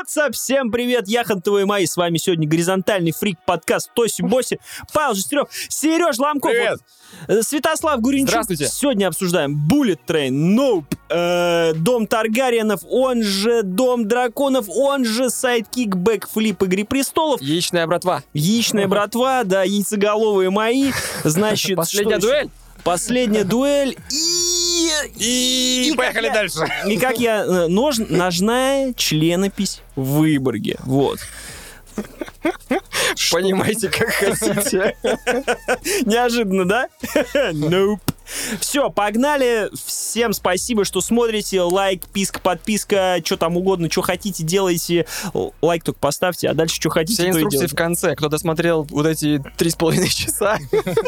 What's Всем привет, я Хантовый Май, с вами сегодня горизонтальный фрик подкаст Тоси Боси, Павел Жестерев, Сереж Ломков. Привет. Вот, э, Святослав Гуринчук. Здравствуйте. Сегодня обсуждаем Bullet Train, Nope, э, Дом Таргариенов, он же Дом Драконов, он же sidekick, backflip Игры Престолов, Яичная братва. Яичная братва, да, яйцеголовые мои, значит... Последняя еще? дуэль. Последняя дуэль и... И, И поехали как я- дальше. И как я... э, Нож, ножная членопись в Выборге. Вот. Понимаете, как хотите. Неожиданно, да? Nope. Все, погнали. Всем спасибо, что смотрите. Лайк, писка, подписка, что там угодно, что хотите, делайте. Лайк только поставьте, а дальше что хотите, Все инструкции в конце. Кто досмотрел вот эти три с половиной часа,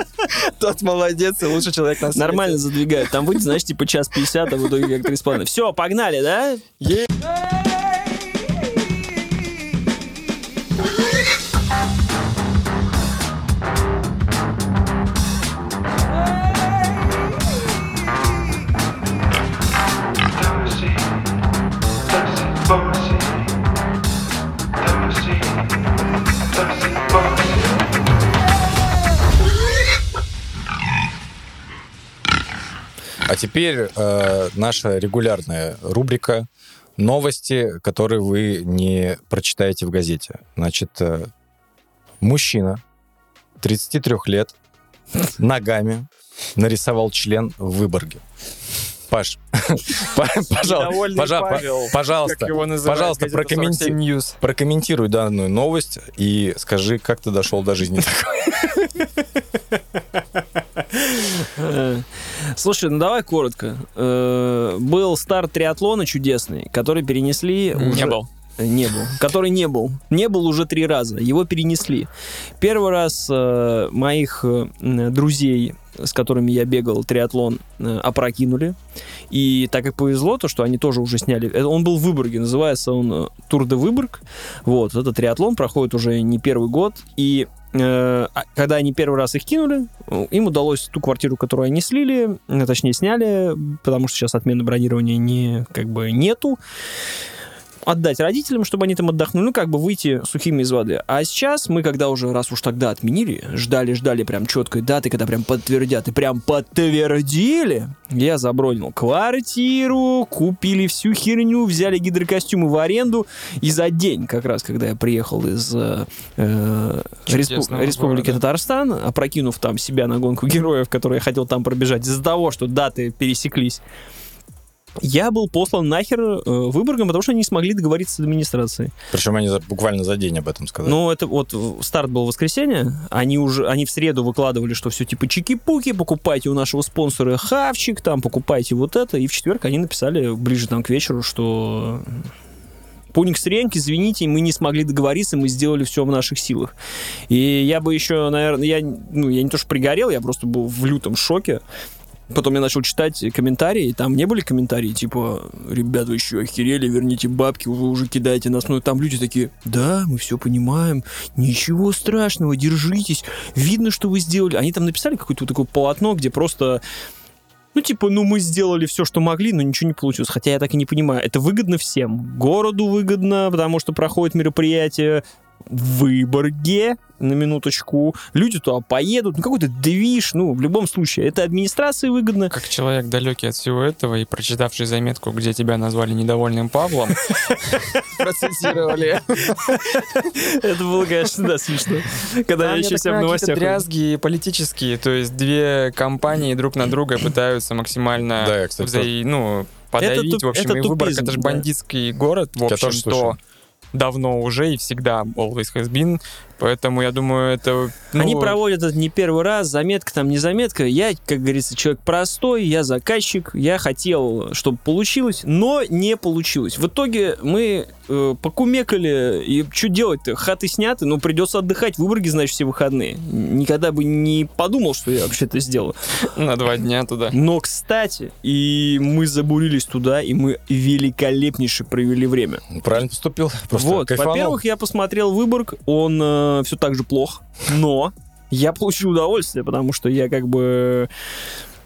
тот молодец и лучший человек на свете. Нормально задвигают. Там выйдет, знаешь, типа час 50, а в итоге как 3,5. Все, погнали, да? Е- А теперь э, наша регулярная рубрика новости, которые вы не прочитаете в газете. Значит, э, мужчина 33 лет ногами нарисовал член в Выборге. Паш, па- пожалуйста, пожалуйста, пожалуйста, газета прокомменти- 47 News. прокомментируй данную новость и скажи, как ты дошел до жизни такой. Слушай, ну давай коротко. Э, Был старт триатлона чудесный, который перенесли... Не был. Не был. Который не был. Не был уже три раза. Его перенесли. Первый раз э, моих э, друзей, с которыми я бегал триатлон, э, опрокинули. И так как повезло, то, что они тоже уже сняли... э, Он был в Выборге, называется он Тур де Выборг. Вот, этот триатлон проходит уже не первый год. И когда они первый раз их кинули, э, им удалось ту квартиру, которую они слили, э, точнее сняли, потому что сейчас отмены бронирования не, как бы нету, отдать родителям, чтобы они там отдохнули, ну, как бы выйти сухими из воды. А сейчас мы, когда уже, раз уж тогда отменили, ждали-ждали прям четкой даты, когда прям подтвердят, и прям подтвердили, я забронил квартиру, купили всю херню, взяли гидрокостюмы в аренду, и за день, как раз, когда я приехал из э, э, респу- Республики города. Татарстан, опрокинув там себя на гонку героев, которую я хотел там пробежать, из-за того, что даты пересеклись, я был послан нахер э, Выборгом, потому что они не смогли договориться с администрацией. Причем они за- буквально за день об этом сказали. Ну, это вот э, старт был в воскресенье, они уже, они в среду выкладывали, что все типа чики-пуки, покупайте у нашего спонсора хавчик, там, покупайте вот это, и в четверг они написали ближе там к вечеру, что Пуник Стреньки, извините, мы не смогли договориться, мы сделали все в наших силах. И я бы еще, наверное, я, ну, я не то что пригорел, я просто был в лютом шоке. Потом я начал читать комментарии, и там не были комментарии, типа, ребят, вы еще охерели, верните бабки, вы уже кидаете нас. Ну, там люди такие, да, мы все понимаем, ничего страшного, держитесь, видно, что вы сделали. Они там написали какое-то такое полотно, где просто ну, типа, ну, мы сделали все, что могли, но ничего не получилось. Хотя я так и не понимаю, это выгодно всем. Городу выгодно, потому что проходит мероприятие в Выборге, на минуточку. Люди туда поедут, ну, какой-то движ, ну, в любом случае. Это администрации выгодно. Как человек далекий от всего этого и прочитавший заметку, где тебя назвали недовольным Павлом, процитировали. Это было, конечно, да, смешно. Когда я еще так себя в понимаю, новостях... дрязги политические, то есть две компании друг на друга пытаются максимально ну, подавить, в общем, это и Выборг, это же бандитский город, в Я давно уже и всегда always has been, поэтому я думаю, это... ну, Они проводят это не первый раз, заметка там не заметка. Я, как говорится, человек простой, я заказчик, я хотел, чтобы получилось, но не получилось. В итоге мы э, покумекали, и что делать-то? Хаты сняты, но придется отдыхать в Выборге, значит, все выходные. Никогда бы не подумал, что я вообще это сделаю. на два дня туда. Но, кстати, и мы забурились туда, и мы великолепнейше провели время. Правильно поступил. Просто Вот, кайфанул. во-первых, я посмотрел Выборг, он все так же плох, но я получил удовольствие, потому что я как бы...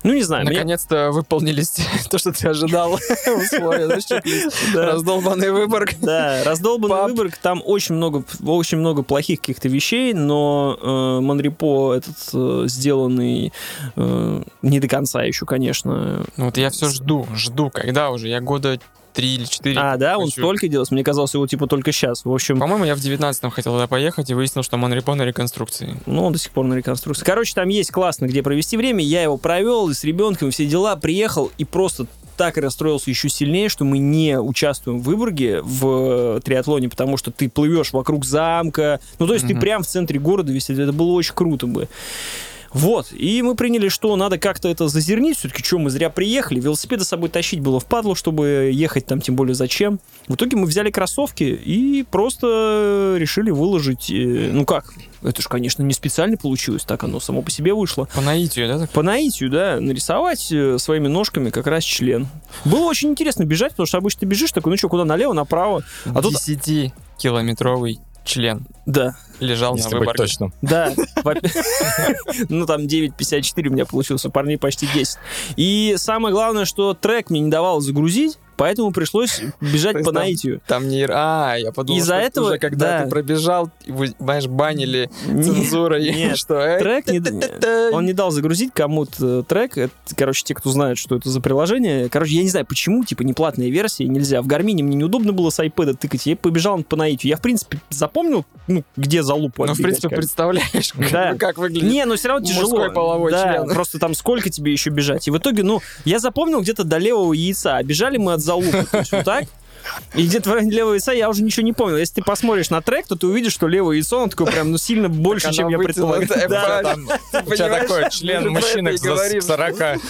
Ну, не знаю, мне- Наконец-то выполнились то, что ты ожидал. Раздолбанный выбор. Да, раздолбанный. Выборг, там очень много, очень много плохих каких-то вещей, но э, Монрепо этот э, сделанный э, не до конца еще, конечно. Ну вот я все жду, жду, когда уже, я года три или четыре. А, да, он столько делал, мне казалось, его типа только сейчас. В общем, По-моему, я в 19-м хотел туда поехать и выяснил, что Монрепо на реконструкции. ну, он до сих пор на реконструкции. Короче, там есть классно, где провести время. Я его провел и с ребенком, и все дела. Приехал и просто так расстроился еще сильнее, что мы не участвуем в Выборге в э, триатлоне, потому что ты плывешь вокруг замка. Ну, то есть ты Мгм. прям в центре города весь. Это было очень круто бы. Вот, и мы приняли, что надо как-то это зазернить, все-таки, что мы зря приехали, велосипеды с собой тащить было в падлу, чтобы ехать там, тем более зачем. В итоге мы взяли кроссовки и просто решили выложить, э, ну как, это же, конечно, не специально получилось, так оно само по себе вышло. По наитию, да? так? По наитию, да, нарисовать э, своими ножками как раз член. Было очень интересно бежать, потому что обычно ты бежишь такой, ну что, куда налево, направо. А тут, 10-километровый член да, лежал Если на быть выборке. точным. Да. Ну, там 9.54 у меня получилось, у парней почти 10. И самое главное, что трек мне не давал загрузить, поэтому пришлось бежать по наитию. Там не... А, я подумал, Из-за этого- уже когда да. ты пробежал, знаешь, банили цензурой. что, э, Трек не-. Он не дал загрузить кому-то трек. Это, короче, те, кто знает, что это за приложение. Короче, я не знаю, почему, типа, не платная версия, нельзя. В Гармине мне неудобно было с iPad тыкать, я побежал по наитию. Я, в принципе, запомнил, ну, где за лупу Ну, в принципе, представляешь, как- выглядит. Не, но все равно тяжело. половой член. просто там сколько тебе еще бежать. И в итоге, ну, я запомнил где-то до левого яйца. Бежали мы от залупы. То есть вот так. И где-то в районе левого яйца я уже ничего не помнил. Если ты посмотришь на трек, то ты увидишь, что левое яйцо, оно такое прям, ну, сильно больше, чем я предполагал. Да. У тебя такой член мужчины к 40.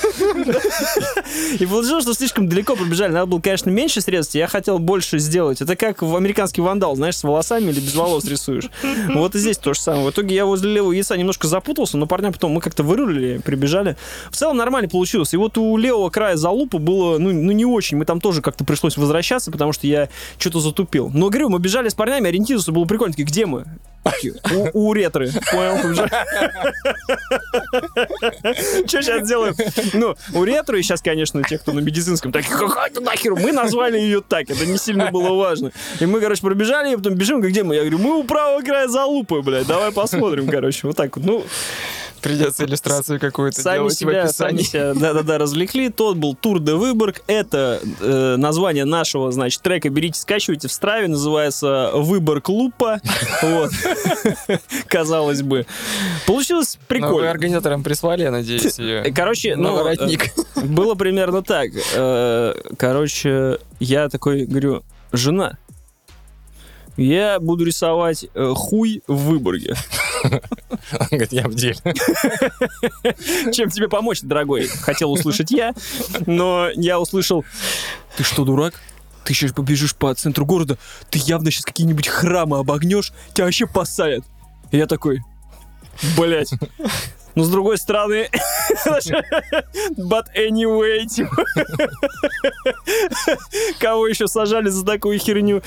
И получилось, что слишком далеко пробежали. Надо было, конечно, меньше средств. Я хотел больше сделать. Это как в американский вандал, знаешь, с волосами или без волос рисуешь. Вот и здесь то же самое. В итоге я возле левого яйца немножко запутался, но парня потом мы как-то вырулили, прибежали. В целом нормально получилось. И вот у левого края залупа было, ну, ну не очень. Мы там тоже как-то пришлось возвращаться, потому что я что-то затупил. Но, говорю, мы бежали с парнями, ориентироваться было прикольно. Такие, где мы? У, у ретры. Понял. Что сейчас делаем? Ну, у ретро, и сейчас, конечно, те, кто на медицинском, так, какая ты нахер? Мы назвали ее так, это не сильно было важно. И мы, короче, пробежали, и потом бежим, где мы? Я говорю, мы у правого края залупы, блядь, давай посмотрим, короче, вот так вот. Ну, Придется иллюстрацию какую-то сами делать в себя, сами описании. себя, да-да-да, развлекли. Тот был Тур де Выборг. Это э, название нашего, значит, трека. Берите, скачивайте в Страве. Называется Выборг Лупа. Вот. Казалось бы. Получилось Но вы прикольно. организаторам прислали, я надеюсь, ее. Короче, ну, воротник. э, было примерно так. Э, Короче, я такой говорю, жена, я буду рисовать э, хуй в Выборге. Он говорит, я в деле. Чем тебе помочь, дорогой? Хотел услышать я, но я услышал, ты что, дурак? Ты сейчас побежишь по центру города, ты явно сейчас какие-нибудь храмы обогнешь, тебя вообще посадят. Я такой, блять. Но с другой стороны, but anyway, типа, кого еще сажали за такую херню.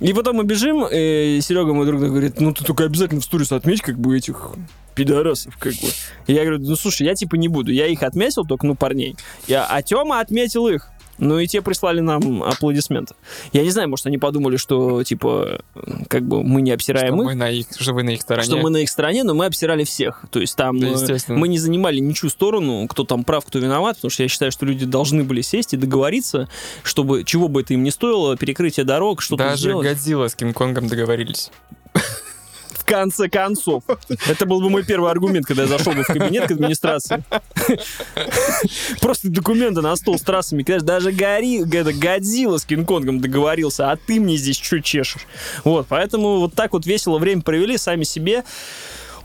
И потом мы бежим, и Серега мой друг говорит, ну ты только обязательно в сторис отметь, как бы этих пидорасов, как бы. И я говорю, ну слушай, я типа не буду, я их отметил, только, ну, парней. Я, а Тёма отметил их. Ну и те прислали нам аплодисменты. Я не знаю, может, они подумали, что, типа, как бы мы не обсираем Что их, мы на их, что вы на их стороне. что мы на их стороне, но мы обсирали всех. То есть там Да, э, мы не занимали ничью сторону, кто там прав, кто виноват, потому что я считаю, что люди должны были сесть и договориться, чтобы, чего бы это им ни стоило, перекрытие дорог, что-то Даже сделать. Годзилла с Кинг-Конгом договорились. В конце концов. Это был бы мой первый аргумент, когда я зашел бы в кабинет к администрации. Просто документы на стол с трассами. Конечно, даже Гори, это Годзилла с Кинг-Конгом договорился, а ты мне здесь что чешешь? Вот, поэтому вот так вот весело время провели, сами себе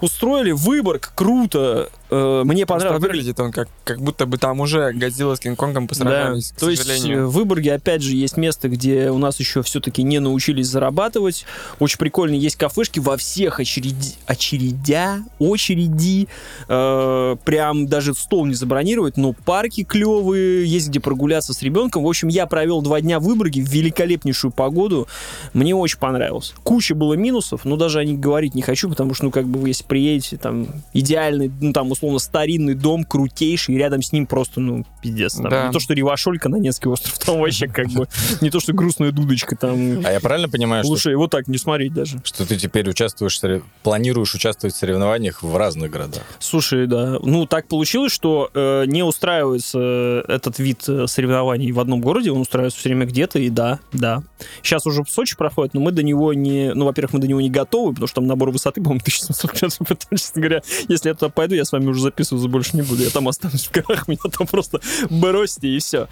устроили Выборг, круто. Э, Мне понравилось. выглядит он как, как будто бы там уже Годзилла с Кинг-Конгом посражались, к то есть э, сожалению. в Выборге, опять же, есть место, где у нас еще все-таки не научились зарабатывать. Очень прикольно, есть кафешки во всех очереди, очередя, очереди. Э, прям даже стол не забронировать, но парки клевые, есть где прогуляться с ребенком. В общем, я провел два дня в Выборге в великолепнейшую погоду. Мне очень понравилось. Куча было минусов, но даже о них говорить не хочу, потому что, ну, как бы вы, если приедете, там, идеальный, ну, там, условно, старинный дом, крутейший, и рядом с ним просто, ну, пиздец. Там. Да. Не то, что Ревашолька на Невский остров, там вообще как бы, не то, что грустная дудочка, там А я правильно понимаю, что, лучше его так не смотреть даже. что ты теперь участвуешь, планируешь участвовать в соревнованиях в разных городах? Слушай, да. Ну, так получилось, что э, не устраивается э, этот вид э, соревнований в одном городе, он устраивается все время где-то, и да, да. Сейчас уже в Сочи проходит, но мы до него не... Ну, во-первых, мы до него не готовы, потому что там набор высоты, по-моему, 1700 метров. Честно говоря, если я туда пойду, я с вами уже записываться больше не буду. Я там останусь в горах, меня там просто бросьте, и все.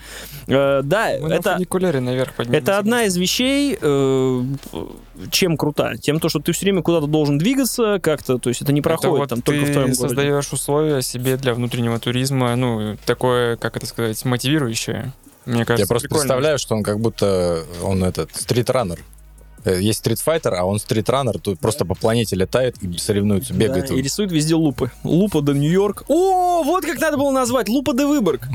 да, Мы на это... фуникулере наверх поднимемся. Это одна из вещей, э, чем крута. Тем, то, что ты все время куда-то должен двигаться как-то, то есть это не Это проходит вот там только в твоем городе. создаешь условия себе для внутреннего туризма, ну, такое, как это сказать, мотивирующее. Мне кажется, я просто прикольно. представляю, что он как будто он этот стритранер. Э, Есть стритфайтер, а он стритранер, тут просто по планете летает и соревнуется, бегает. Да, и рисует везде лупы. Лупа до Нью-Йорк. О, вот как надо было назвать. Лупа до Выборг.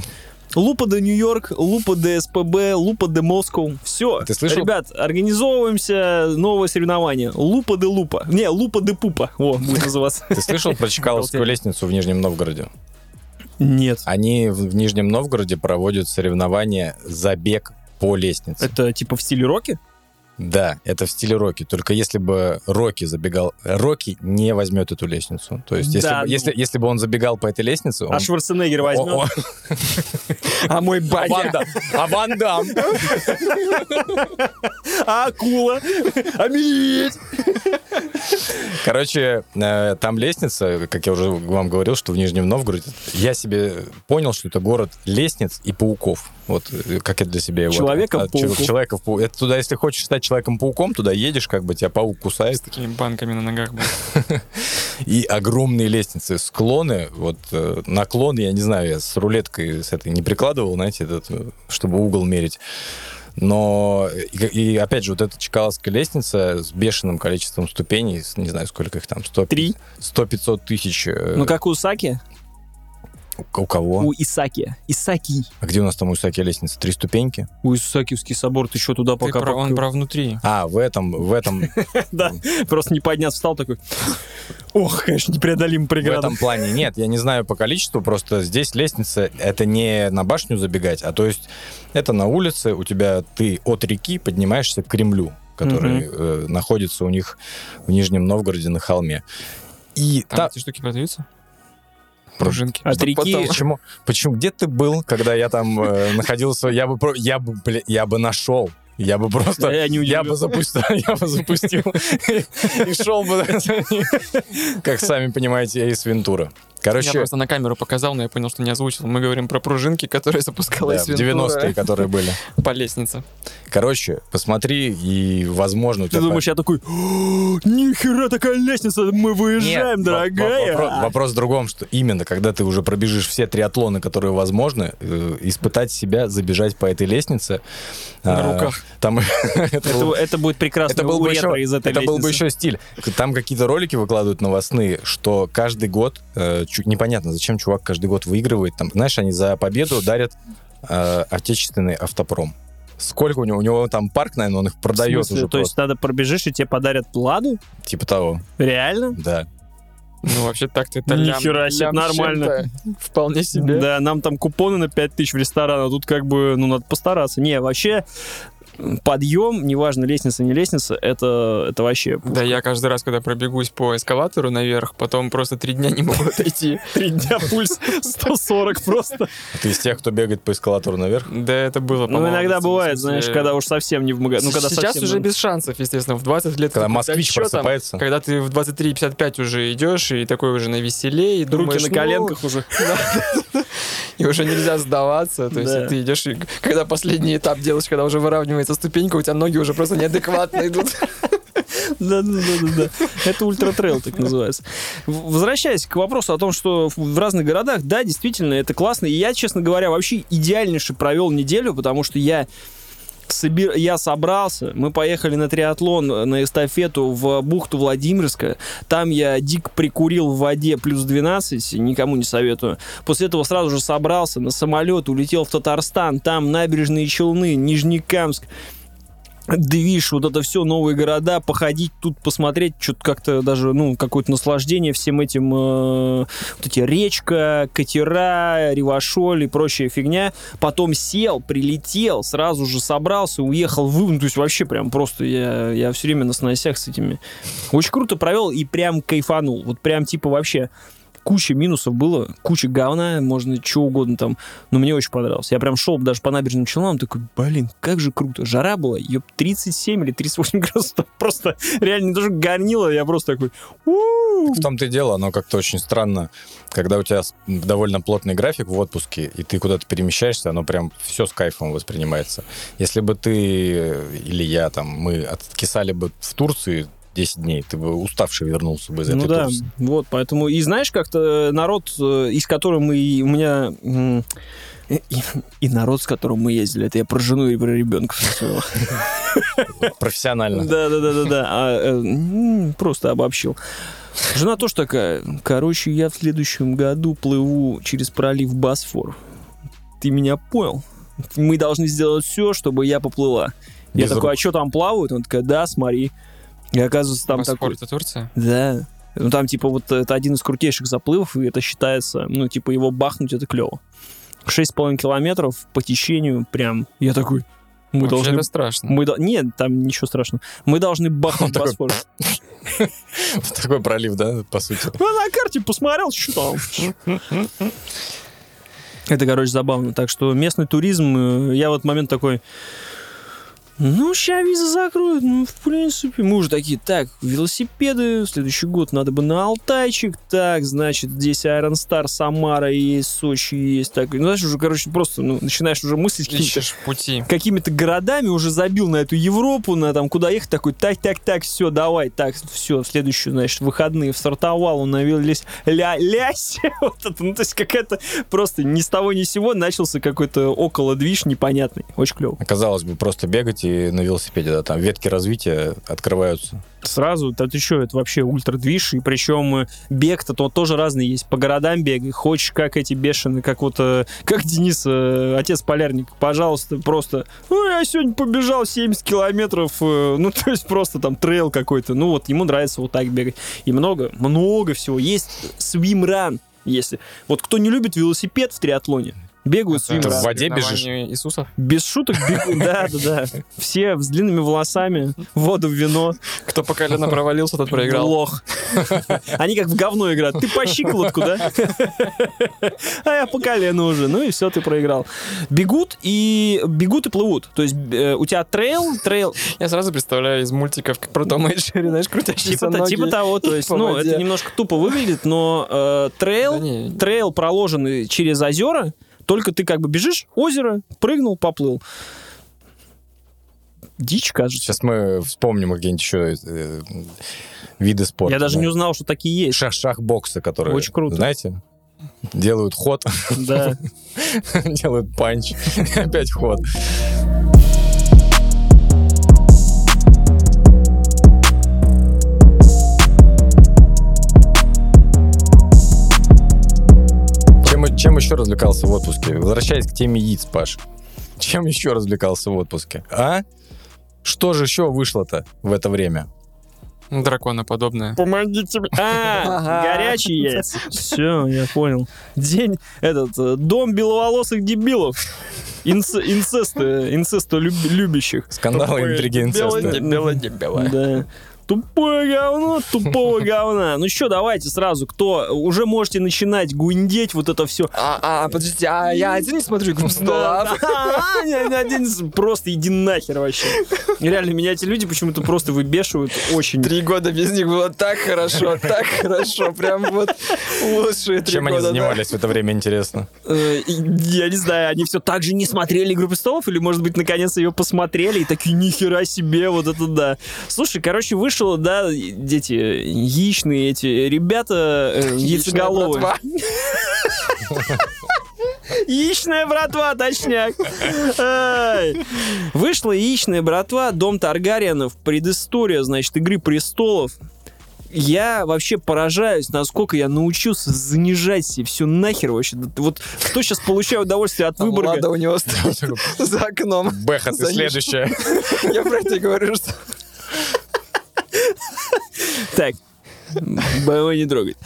Лупа до Нью-Йорк, Лупа до СПБ, Лупа до Москву. Все. Ты слышал? Ребят, организовываемся. Новое соревнование. Лупа де Лупа. Не, Лупа де Пупа. О, будет называться. Ты слышал про Чкаловскую лестницу в Нижнем Новгороде? Нет. Они в в Нижнем Новгороде проводят соревнования забег по лестнице. Это типа в стиле роки? Да, это в стиле Рокки. Только если бы Рокки забегал... Рокки не возьмет эту лестницу. То есть, если, Да, бы, ну. если, если бы он забегал по этой лестнице... Он... А Шварценеггер возьмет? О- А мой А батя... А Ван Дам? А акула? А медведь? Короче, э, там лестница, как я уже вам говорил, что в Нижнем Новгороде, я себе понял, что это город лестниц и пауков. Вот э, как я для себя его... Человеков-пауков. Чел- Человеков-пау- Это туда, если хочешь стать человеком-пауком, туда едешь, как бы тебя паук кусает. С такими банками на ногах. И огромные лестницы, склоны, вот э, наклон, я не знаю, я с рулеткой с этой не прикладывал, знаете, этот, э, чтобы угол мерить. Но, и, и опять же, вот эта Чкаловская лестница с бешеным количеством ступеней, не знаю, сколько их там, 100, Три? 100-500 тысяч. Ну, как у Саки? У кого? У Исаки. Исаки. А где у нас там у Исаки лестница? Три ступеньки? У Исаакиевский собор, ты что туда Ты пока... про- Он про внутри. А, в этом, в этом, Да, просто не подняться, встал такой... Ох, конечно, непреодолимая в преграда. этом плане нет. Я не знаю по количеству, просто здесь лестница, это не на башню забегать, а то есть это на улице, у тебя ты от реки поднимаешься к Кремлю, который э, находится у них в Нижнем Новгороде на холме. И Там та- эти штуки продаются? Пружинки. От Что реки... потом- Почему? Почему? Где ты был, когда я там э, находился? Я бы, про- я бы, бля, я бы нашел. Я бы просто, Да, я не я бы запустил, я бы запустил и шел бы, как сами понимаете, Эйс Вентура. Я Короче, просто на камеру показал, но я понял, что не озвучил. Мы говорим про пружинки, которые запускала да, в 90-е, которые были. по лестнице. Короче, посмотри, и, возможно, у Ты тебя... думаешь, я такой, «О, нихера такая лестница, мы выезжаем, Нет, дорогая. во- Вопрос, вопрос в другом, что именно когда ты уже пробежишь все триатлоны, которые возможны, э, испытать себя, забежать по этой лестнице. На а, руках. Там это будет прекрасно это был бы еще, из этой это был бы еще стиль. Там какие-то ролики выкладывают новостные, что каждый год, э, непонятно, зачем чувак каждый год выигрывает. Там, знаешь, они за победу дарят э, отечественный автопром. Сколько у него? У него там парк, наверное, он их продает уже То есть надо пробежишь, и тебе подарят ладу? просто. Типа того, Реально? да. Ну, вообще так-то это Нихера себе, нормально. Вполне себе. Да, нам там купоны на 5000 в ресторан, а тут как бы, ну, надо постараться. Не, вообще, подъем, неважно, лестница, не лестница, это, это вообще... Да, я каждый раз, когда пробегусь по эскалатору наверх, потом просто три дня не могу отойти. Три дня пульс 140 просто. Ты из тех, кто бегает по эскалатору наверх? Да, это было, Ну, иногда бывает, знаешь, когда уж совсем не в магазине. Ну, когда Сейчас уже без шансов, естественно, в 20 лет. Когда москвич просыпается. Когда ты в 23.55 уже идешь, и такой уже на веселее, и Руки на ну, коленках уже. и уже нельзя сдаваться. То есть ты идешь, когда последний этап делаешь, когда уже выравнивается ступенька, у тебя ноги уже просто неадекватно идут. Да, да, да, да. Это ультратрейл, так называется. Возвращаясь к вопросу о том, что в разных городах, да, действительно, это классно. И я, честно говоря, вообще идеальнейше провел неделю, потому что я собир... я собрался, мы поехали на триатлон, э, на эстафету в бухту Владимирская. Там я дик прикурил в воде плюс 12, никому не советую. После этого сразу же собрался на самолет, улетел в Татарстан, там набережные Челны, Нижнекамск. Движ, вот это все, новые города, походить тут, посмотреть, что-то как-то даже, ну, какое-то наслаждение всем этим, э, вот эти речка, катера, ревашоль и прочая фигня. Потом сел, прилетел, сразу же собрался, уехал в... Ну, то есть вообще прям просто я, я все время на сносях с этими. Очень круто провел и прям кайфанул. Вот прям типа вообще куча минусов было, куча говна, можно что угодно там, но мне очень понравилось. Я прям шел даже по набережным Челнам, такой, блин, как же круто. Жара была, ее 37 или 38 градусов, просто реально тоже горнило, я просто такой. В том-то и дело, оно как-то очень странно, когда у тебя довольно плотный график в отпуске, и ты куда-то перемещаешься, оно прям все с кайфом воспринимается. Если бы ты или я, там, мы откисали бы в Турции 10 дней, ты бы уставший вернулся бы из Ну этой да, Турции. вот, поэтому, и знаешь, как-то народ, э, из которого мы, у меня, м, и, и народ, с которым мы ездили, это я про жену и про ребенка своего. Профессионально. Да, да, да, да, да. А, э, просто обобщил. Жена тоже такая. Короче, я в следующем году плыву через пролив Босфор. Ты меня понял? Мы должны сделать все, чтобы я поплыла. Я такой, а что там плавают? Он такая, да, смотри. И оказывается, там Босфор такой... это Турция? Да. Ну, там, типа, вот это один из крутейших заплывов, и это считается, ну, типа, его бахнуть, это клево. Шесть с половиной километров по течению, прям, я такой, мы Вообще должны... это страшно. Мы, Нет, там ничего страшного. Мы должны бахнуть Босфор. Такой пролив, да, по сути. Ну, на карте посмотрел, что там. Это, короче, забавно. Так что местный туризм, э, я в этот момент такой, ну, сейчас визы закроют, ну, в принципе. Мы уже такие, так, велосипеды, в следующий год надо бы на Алтайчик, так, значит, здесь Iron Star, Самара есть, Сочи есть, так. Ну, знаешь, уже, короче, просто, ну, начинаешь уже мыслить какими-то Ищешь пути. какими-то городами, уже забил на эту Европу, на там куда ехать, такой, так, так, так, все, давай, так, все, в следующую, значит, выходные стартовал, он навелись, ля, лясь, вот это, ну, то есть какая-то просто ни с того ни с сего начался какой-то около движ непонятный, очень клево. Казалось бы, просто бегать и на велосипеде, да, там ветки развития открываются. Сразу, это еще, это вообще ультрадвиж, и причем э, бег-то то тоже разный есть, по городам бегай, хочешь как эти бешеные, как вот, э, как Денис, э, отец полярник, пожалуйста, просто, ну, я сегодня побежал 70 километров, ну, то есть просто там трейл какой-то, ну, вот ему нравится вот так бегать. И много, много всего. Есть swim-run, если. Вот кто не любит велосипед в триатлоне, бегают Это в воде бежишь? Иисусов? Без шуток бегут, да, да, да. Все с длинными волосами, воду в вино. Кто по колено провалился, тот проиграл. Лох. Они как в говно играют. Ты по щиколотку, да? А я по колену уже. Ну и все, ты проиграл. Бегут и бегут и плывут. То есть э, у тебя трейл, трейл, Я сразу представляю из мультиков, как про Тома и Джерри, знаешь, крутящиеся типа, ноги типа того. То есть, ну, это немножко тупо выглядит, но э, трейл, трейл проложенный через озера, только ты как бы бежишь, озеро, прыгнул, поплыл. Дичь, кажется. Сейчас мы вспомним какие-нибудь еще э, виды спорта. Я даже да. не узнал, что такие есть. Шах-шах-боксы, которые, Очень круто. знаете, делают ход, Да. делают панч, опять ход. Развлекался в отпуске? Возвращаясь к теме яиц, Паш. Чем еще развлекался в отпуске? А? Что же еще вышло-то в это время? драконоподобное. Помогите мне. А, горячие яйца. Все, я понял. День, этот, э, дом беловолосых дебилов. Инц- инцеста, инцеста люб- любящих. Скандалы, интриги, инцеста. белое дебило. Да. Тупое говно, тупого говна. Ну что, давайте сразу, кто уже можете начинать гундеть вот это все. А, а, подождите, а я один не смотрю «Игру престолов». Просто иди нахер вообще. Реально, меня эти люди почему-то просто выбешивают очень. Три года без них было так хорошо, так хорошо, прям вот лучшие три Чем они года. да. занимались в это время, интересно? Э, Я не знаю, они все так же не смотрели «Игру престолов», или, может быть, наконец ее посмотрели и такие, нихера себе, вот это да. Слушай, короче, вышло, да, дети, яичные эти ребята, э, Яичная яйцеголовые. братва. Яичная братва, точняк. Ай. Вышла яичная братва, Дом Таргариенов, предыстория, значит, Игры престолов. я вообще поражаюсь, насколько я научился занижать себе все нахер вообще. Вот кто сейчас получает удовольствие от Там выбора? Лада у него за окном. Бэха, ты следующая. Я про это говорю, что... Так. БМВ не трогать.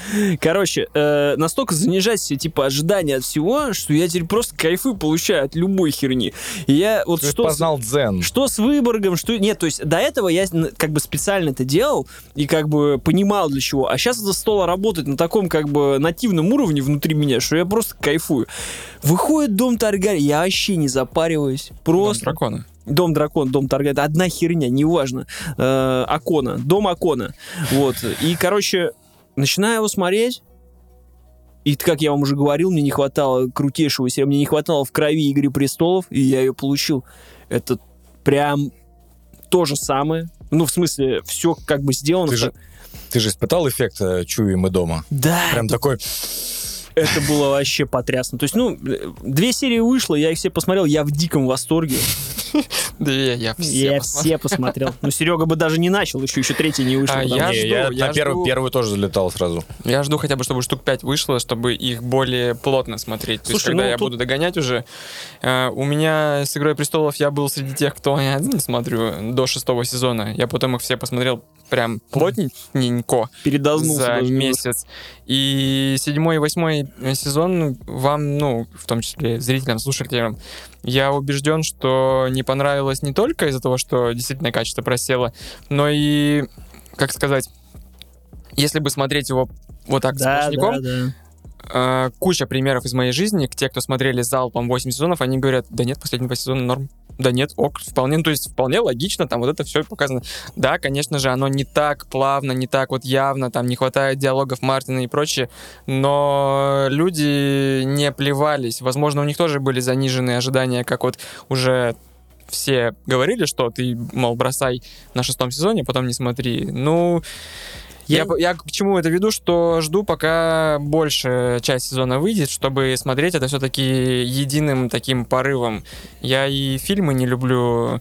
Короче, э, настолько занижать себе, типа, ожидания от всего, что я теперь просто кайфы получаю от любой херни. И я вот Ты что... с- познал дзен. Что с Выборгом, что... Нет, то есть до этого я как бы специально это делал и как бы понимал для чего. А сейчас это стало работать на таком как бы нативном уровне внутри меня, что я просто кайфую. Выходит Дом Таргарь, я вообще не запариваюсь. Дом Просто... дракона. Дом дракон, дом Таргарь, одна херня, неважно. Э, Акона, дом Акона. Вот. И, короче, начинаю его смотреть. И, как я вам уже говорил, мне не хватало крутейшего сериала, мне не хватало в крови Игры престолов, и я ее получил. Это прям то же самое. Ну, в смысле, все как бы сделано. Ты же, ты же испытал эффект э, «Чуем мы дома»? Да, Прям такой... это было вообще потрясно. То есть, ну, две серии вышло, я их все посмотрел, я в диком восторге. Две, я все я посмотрел. все посмотрел. Ну, Серега бы даже не начал, еще, еще третий не вышел. А я Не, жду, я я на первую, жду. первую тоже залетал сразу. Я жду хотя бы, чтобы штук 5 вышло, чтобы их более плотно смотреть. То есть, Слушай, когда ну, я тут- буду догонять уже. э, у меня с «Игрой престолов» я был среди тех, кто я один смотрю до шестого сезона. Я потом их все посмотрел прям плотненько передознулся. за месяц. И седьмой и восьмой сезон вам, ну, в том числе зрителям, слушателям, я убежден, что не понравилось не только из-за того, что действительно качество просело, но и, как сказать, если бы смотреть его вот так Да, сплошняком, да, да. э, куча примеров из моей жизни, те, кто смотрели залпом 8 сезонов, они говорят, да нет, последние два сезона норм. Да нет, ок, вполне, ну, то есть вполне логично, там вот это все показано. Да, конечно же, оно не так плавно, не так вот явно, там не хватает диалогов Мартина и прочее, но люди не плевались. Возможно, у них тоже были заниженные ожидания, как вот уже все говорили, что ты, мол, бросай на шестом сезоне, потом не смотри. Ну, я, Я- к чему это веду, что жду, пока большая часть сезона выйдет, чтобы смотреть это все-таки единым таким порывом. Я и фильмы не люблю.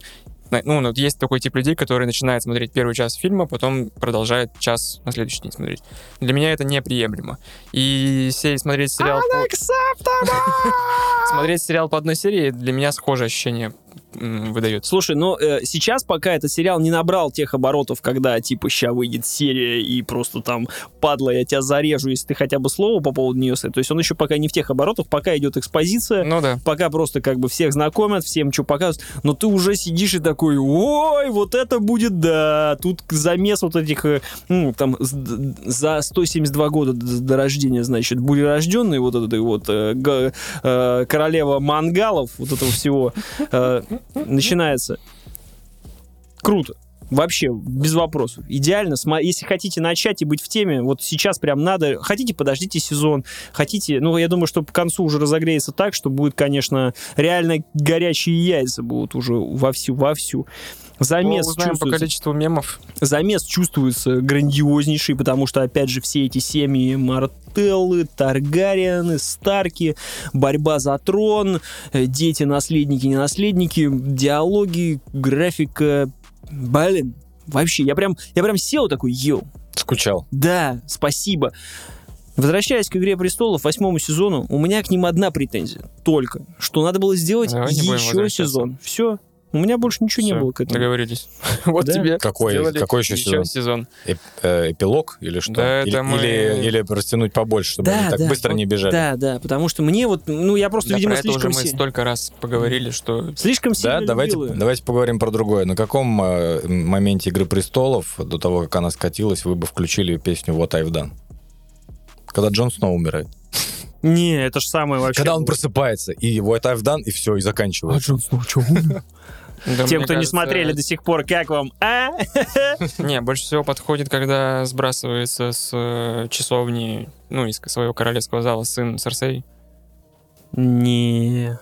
Ну, вот есть такой тип людей, которые начинают смотреть первый час фильма, потом продолжают час на следующий день смотреть. Для меня это неприемлемо. И сей смотреть сериал... по- Смотреть сериал по одной серии для меня схожее ощущение выдает. Слушай, ну э, сейчас пока этот сериал не набрал тех оборотов, когда типа ща выйдет серия и просто там падла, я тебя зарежу, если ты хотя бы слово по поводу нее. То есть он еще пока не в тех оборотах, пока идет экспозиция, Ну да. пока просто как бы всех знакомят, всем что показывают, но ты уже сидишь и такой, ой, вот это будет, да, тут замес вот этих, э, ну, там, за 172 года до, рождения, значит, были рожденные вот этой вот э, э, королева мангалов, вот этого всего, э, начинается. Круто. Вообще, без вопросов. Идеально. Если хотите начать и быть в теме, вот сейчас прям надо. Хотите, подождите сезон. Хотите, ну, я думаю, что к концу уже разогреется так, что будет, конечно, реально горячие яйца будут уже вовсю, вовсю. Замес Узнаем по чувствуется, количеству мемов. замес чувствуется грандиознейший, потому что, опять же, все эти семьи Мартеллы, Таргариены, Старки, борьба за трон, э, дети, наследники, не наследники, диалоги, графика. Блин, вообще, я прям, я прям сел такой, йоу, Скучал. да, спасибо. Возвращаясь к «Игре престолов», восьмому сезону, у меня к ним одна претензия. Только, что надо было сделать Давай еще сезон. Все. У меня больше ничего не Всё, было к этому. Договорились. Вот Да? тебе. Какой- какой еще сезон? сезон? Эп- э, эпилог или что? Да, или, это мы- или, или растянуть побольше, чтобы они так быстро вот не бежали. Да, да, потому что мне вот, ну, я просто, Да, видимо, про это уже слишком, мы си- столько раз поговорили, что... слишком сильно Да, давайте, любил её. давайте поговорим про другое. На каком э, моменте Игры престолов, до того, как она скатилась, вы бы включили песню What I've Done? Когда Джон Сноу умирает. Не, это же самое вообще. Когда он просыпается, и What I've Done, и все, и А заканчивается. Джон Сноу что, умер? Да, Тем, кто не кажется, смотрели до сих пор, как вам? А? Не, больше всего подходит, когда сбрасывается с э, часовни, ну, из своего королевского зала сын Серсей. Не.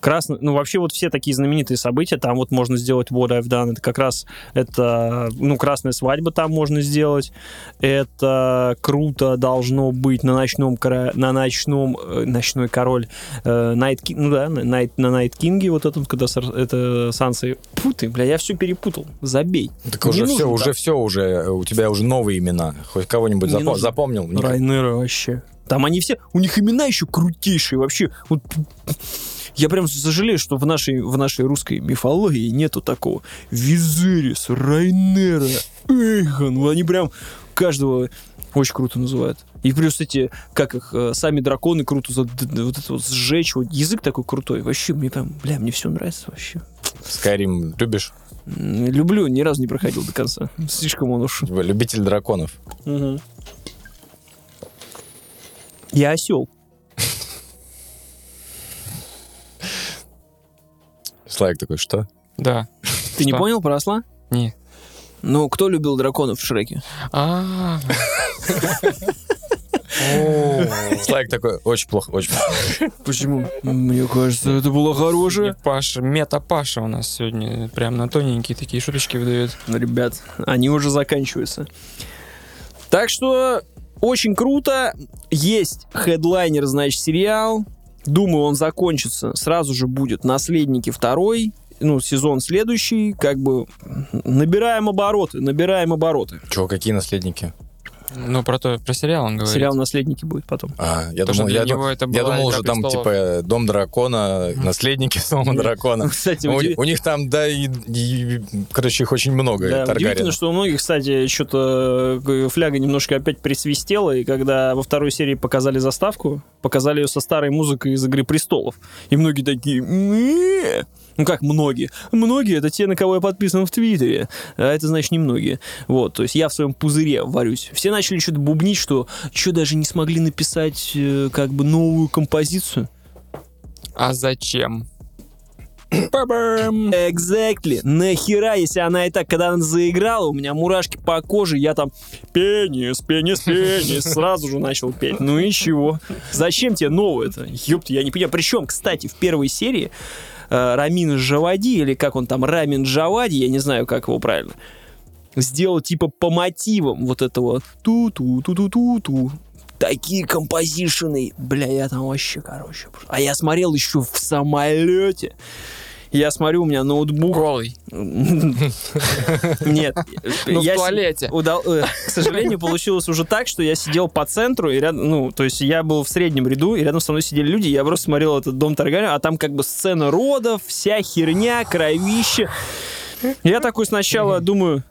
Красный, ну вообще вот все такие знаменитые события, там вот можно сделать What I've Done, это как раз это, ну, красная свадьба там можно сделать, это круто должно быть на ночном, на ночном, э, ночной король, э, Night ну да, на Night, на Найт Кинге вот этом, когда это Санса, Фу ты, бля, я все перепутал, забей. Так Не уже нужен все, так. уже все, уже у тебя уже новые имена. Хоть кого-нибудь Не запо- нужен. запомнил? Никак. Райнера вообще. Там они все, у них имена еще крутейшие вообще. Вот, я прям сожалею, что в нашей, в нашей русской мифологии нету такого. Визерис, Райнера. Вот Они прям каждого очень круто называют. И плюс эти, как их, э, сами драконы круто за- вот это вот сжечь. Вот язык такой крутой. Вообще, мне прям, бля, мне все нравится вообще. Скайрим любишь? Люблю, ни разу не проходил до конца. Слишком он уж. Типа, Любитель драконов. Я осел. Слайк такой, что? Да. Ты не понял про осла? Не. Ну, кто любил драконов в Шреке? А. Слайк такой, очень плохо, очень плохо. Почему? Мне кажется, это было И Паша, мета-Паша у нас сегодня прям на тоненькие такие шуточки выдает. Ну, ребят, они уже заканчиваются. Так что очень круто. Есть хедлайнер, значит, сериал. Думаю, он закончится. Сразу же будет «Наследники» второй. Ну, сезон следующий. Как бы набираем обороты, набираем обороты. Чего, какие наследники? Ну, про то, про сериал он говорит. Сериал «Наследники» будет потом. А, я То, что думал, для я, него это я думал «Игра уже там, престолов». типа, Дом дракона, наследники Дома дракона. Кстати, У, них там, да, и, и, короче, их очень много, Да, удивительно, что у многих, кстати, что-то э, фляга немножко опять присвистела, и когда во второй серии показали заставку, показали ее со старой музыкой из «Игры престолов», и многие такие... Ну как многие? Многие — это те, на кого я подписан в Твиттере, а это, значит, немногие. Вот, то есть я в своем пузыре варюсь. Все начали что-то бубнить, что что даже не смогли написать э, как бы новую композицию. А зачем? Exactly. Нахера, если она и так, когда она заиграла, у меня мурашки по коже, я там пенис, пенис, пенис, сразу же начал петь. Ну и чего? Зачем тебе новое-то? Ёпта, я не понимаю. Причем, кстати, в первой серии Рамин Джавади, или как он там, Рамин Джавади, я не знаю, как его правильно, сделал типа по мотивам вот этого ту-ту-ту-ту-ту-ту. Такие композишены. Бля, я там вообще, короче. А я смотрел еще в самолете. Я смотрю, у меня ноутбук. Голый. Нет. Ну, в туалете. э, К сожалению, получилось уже так, что я сидел по центру, и рядом, ну, то есть я был в среднем ряду, и рядом со мной сидели люди, я просто смотрел этот дом Таргариена, а там как бы сцена родов, вся херня, кровище. Я такой сначала думаю,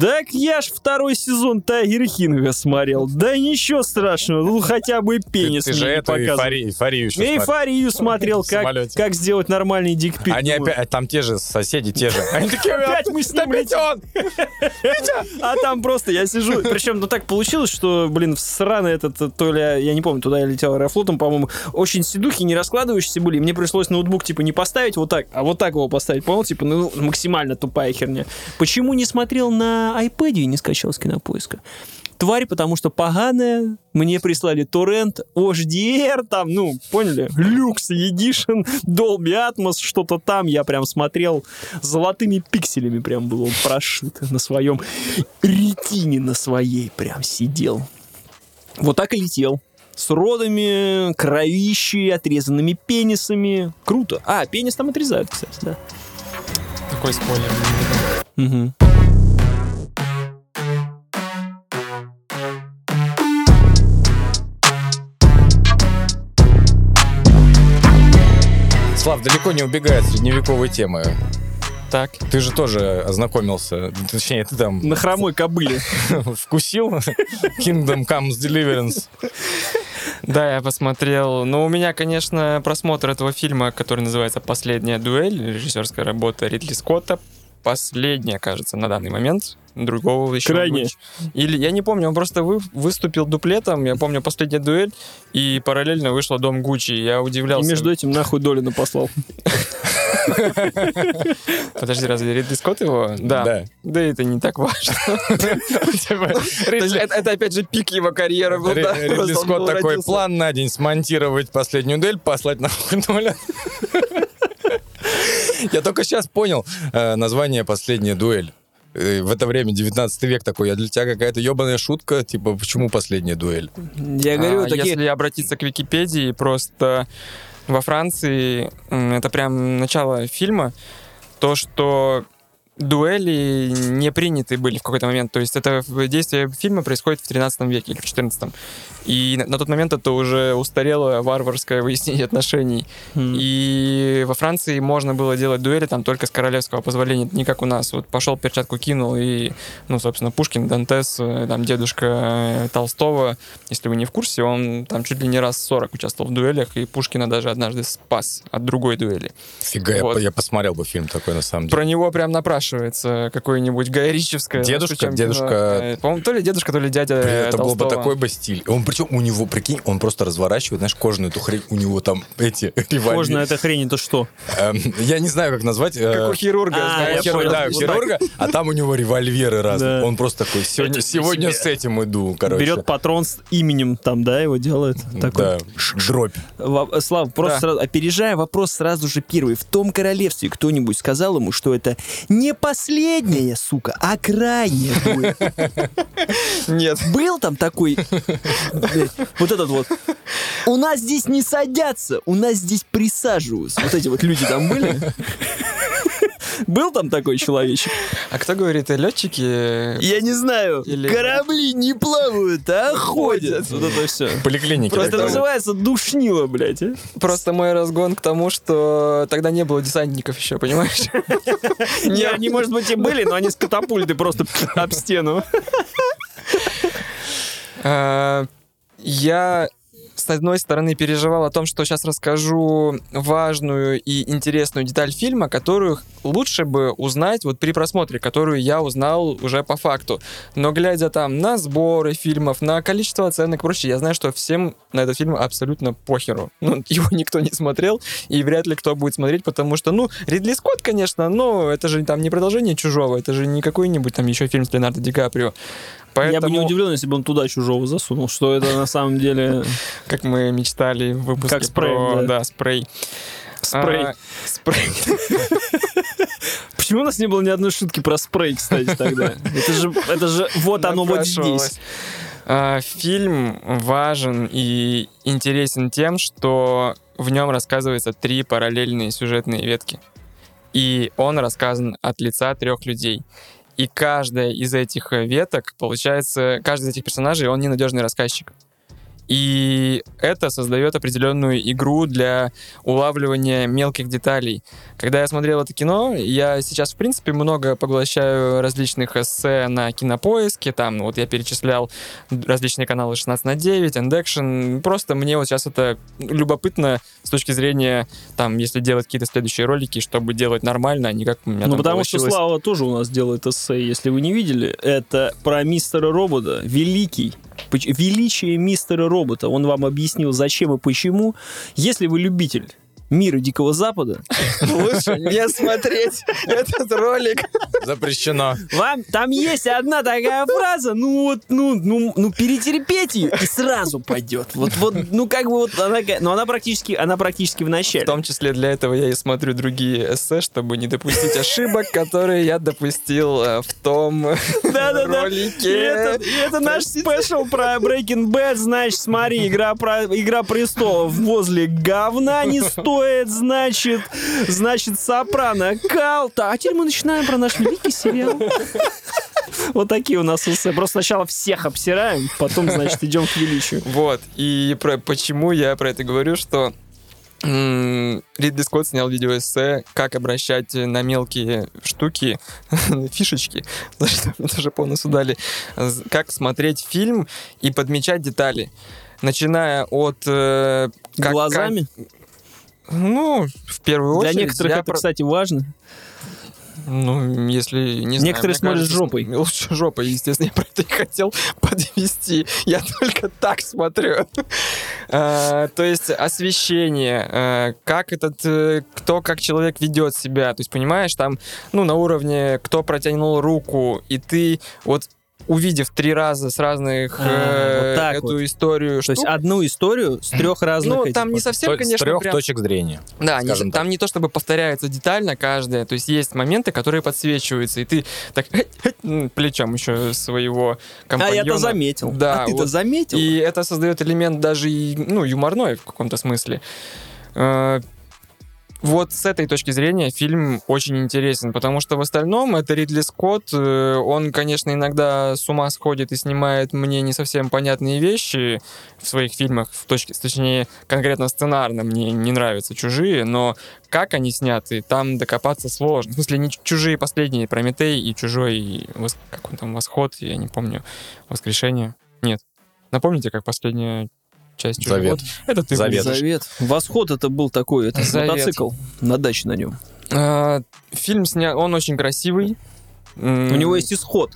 так я ж второй сезон Тайгер Хинга смотрел. Да ничего страшного, ну хотя бы Ты, пенис ты же не эту показывай. эйфорию, эйфорию еще смотрел. Эйфорию смотрел, как, как сделать нормальный дикпик. Они опять, там те же соседи, те же. Они такие, Опять мы с ним он! А там просто я сижу. Причем, ну так получилось, что, блин, в сраный этот, то ли, я не помню, туда я летел аэрофлотом, по-моему, очень седухи, не раскладывающиеся были. Мне пришлось ноутбук, типа, не поставить вот так, а вот так его поставить, понял? Типа, ну, максимально тупая херня. Почему не смотрел на iPad и не скачал с кинопоиска? Тварь, потому что поганая, мне прислали торрент, HDR, там, ну, поняли, люкс, Edition, Dolby Atmos, что-то там, я прям смотрел, золотыми пикселями прям было прошито на своем ретине на своей прям сидел. Вот так и летел. С родами, кровищей, отрезанными пенисами. Круто. А, пенис там отрезают, кстати, да. Такой спойлер. Мгм. Слав далеко не убегает от средневековой темы. Так. Ты же тоже ознакомился, точнее, ты там На хромой кобыле. вкусил Kingdom Comes Deliverance. Да, я посмотрел. Но у меня, конечно, просмотр этого фильма, который называется «Последняя дуэль», режиссерская работа Ридли Скотта, последняя, кажется, на данный момент. Другого еще... Быть. Или, я не помню, он просто вы- выступил дуплетом, я помню «Последняя дуэль», и параллельно вышла «Дом Гуччи». Я И удивлялся. между этим нахуй Долина послал. Подожди, разве Ридли Скотт его? Да. Да. Да это не так важно. Это это опять же пик его карьеры был. Ридли Скотт такой план на день смонтировать последнюю дуэль, послать нахуй Нолан. Я только сейчас понял э, название «Последняя дуэль». Э, В это время 19 век такой, а для тебя какая-то ебаная шутка, типа, почему последняя дуэль? Я говорю, А, такие... Если обратиться к Википедии, просто во Франции это прям начало фильма, то, что дуэли не приняты были в какой-то момент. То есть это действие фильма происходит в 13 веке или в 14. И на, на тот момент это уже устарело варварское выяснение отношений. М. И во Франции можно было делать дуэли там только с королевского позволения, не как у нас. Вот пошел перчатку кинул и, ну, собственно, Пушкин, Дантес, э, там дедушка э, Толстого, если вы не в курсе, он там чуть ли не раз 40 участвовал в дуэлях, и Пушкина даже однажды спас от другой дуэли. Фига, я Вот. по- я посмотрел бы фильм такой, на самом деле. Про него прям напрашивается какое-нибудь гаерическое. Дедушка? Дедушка- кино. Э, По-моему, то ли дедушка, то ли дядя э, Это был бы Толстого. такой бы стиль. Он причем у него, прикинь, он просто разворачивает, знаешь, кожаную эту хрень, у него там эти револьверы. Кожная эта хрень, это что? Эм, Я не знаю, как назвать. э, Как у хирурга, А, знаешь. я хирурга, понял. да, Вот хирурга, а там у него револьверы разные. Да. Он просто такой, сегодня, с этим иду, короче. Берет патрон с именем там, да, его делает. Такой. Да, дробь. Слав, просто Да. сразу, опережая вопрос сразу же первый. В том королевстве кто-нибудь сказал ему, что это не последняя, сука, а крайняя дуэль? Нет. Был там такой, блядь, вот этот вот, у нас здесь не садятся, у нас здесь присаживаются. Вот эти вот люди там были? Был там такой человечек? А кто говорит, летчики? Я не знаю. Или- Корабли не плавают, а ходят. Вот это все. Поликлиники. Говорят. называется душнило, блядь. а. Просто мой разгон к тому, что тогда не было десантников еще, понимаешь? Не, они, может быть, и были, но они с катапульты просто об стену. А, Я, с одной стороны, переживал о том, что сейчас расскажу важную и интересную деталь фильма, которую лучше бы узнать вот при просмотре, которую я узнал уже по факту. Но глядя там на сборы фильмов, на количество оценок и прочее, я знаю, что всем на этот фильм абсолютно похеру. Ну, его никто не смотрел, и вряд ли кто будет смотреть, потому что, ну, Ридли Скотт, конечно, но это же там не продолжение «Чужого», это же не какой-нибудь там еще фильм с Леонардо Ди Каприо. Я бы не Поэтому- удивлен, если бы он туда чужого засунул, что это на самом деле как мы мечтали в выпуске Как спрей, про, да. да, спрей. спрей. А, спрей. Почему у нас не было ни одной шутки про спрей, кстати, тогда? Это же, это же вот оно вот здесь. А, Фильм важен и интересен тем, что в нем рассказывается три параллельные сюжетные ветки. И он рассказан от лица трех людей. И каждая из этих э, веток, получается, каждый из этих персонажей, он ненадежный рассказчик. И это создает определенную игру для улавливания мелких деталей. Когда я смотрел это кино, я сейчас, в принципе, много поглощаю различных эссе на кинопоиске. Там, вот я перечислял различные каналы 16 на 9, Endaction. Просто мне вот сейчас это любопытно с точки зрения, там, если делать какие-то следующие ролики, чтобы делать нормально, а не как у меня Ну, потому что получилось. Слава тоже у нас делает эссе, если вы не видели. Это про мистера робота. Великий. Величие мистера робота. Он вам объяснил, зачем и почему. Если вы любитель мира Дикого Запада, Лучше не смотреть этот ролик. Запрещено. вам там есть одна такая фраза, ну вот, ну, ну, ну перетерпеть ее и сразу пойдет. Вот, вот, ну как бы вот она, но она практически, она практически в В начале. том числе для этого я и смотрю другие эссе, чтобы не допустить ошибок, которые я допустил э, в том ролике. это наш special про Breaking Bad, значит, смотри, игра, про, игра престолов возле говна не стоит, значит, значит, Сопрано калта. А теперь мы начинаем про наш великий сериал. Вот такие у нас эссе. Просто сначала всех обсираем, потом, значит, идем к величию. Вот, и про, почему я про это говорю, что Ридли Скотт снял видеоэссе «Как обращать на мелкие штуки, фишечки», за что мне тоже по носу дали, как смотреть фильм и подмечать детали. Начиная от... э, как- Глазами. как- ну, в первую Для очередь... некоторых я это, кстати, важно. Ну, если не знаю, Некоторые смотрят с кажется, жопой. Лучше жопой, естественно, я про это и хотел подвести. Я только так смотрю. А, То есть освещение, а, как этот, э, кто как человек ведет себя. То есть, понимаешь, там, ну, на уровне, кто протянул руку, и ты вот увидев три раза с разных А, э, вот так эту вот. историю То есть одну историю с трех разных... ну, этих там не совсем, То- с конечно, трех прям- точек зрения. да, не- там не то чтобы повторяется детально каждая, то есть есть моменты, которые подсвечиваются, и ты так м, плечом еще своего А компаньона. я-то заметил. Да, а ты-то вот. заметил? И это создает элемент даже и, ну, юморной в каком-то смысле. Вот с этой точки зрения фильм очень интересен, потому что в остальном это Ридли Скотт, э, он, конечно, иногда с ума сходит и снимает мне не совсем понятные вещи в своих фильмах, в точке, точнее, конкретно сценарно мне не нравятся «Чужие», но как они сняты, там докопаться сложно. В смысле, не «Чужие» последние, «Прометей» и «Чужой», и как он там, «Восход», я не помню, «Воскрешение». Нет. Напомните, как последняя часть «Чужих»? Завет. Вот это ты Завет. Завет. Восход это был такой, это Завет. мотоцикл на даче на нем. А, Фильм снят, он очень красивый. У него есть исход.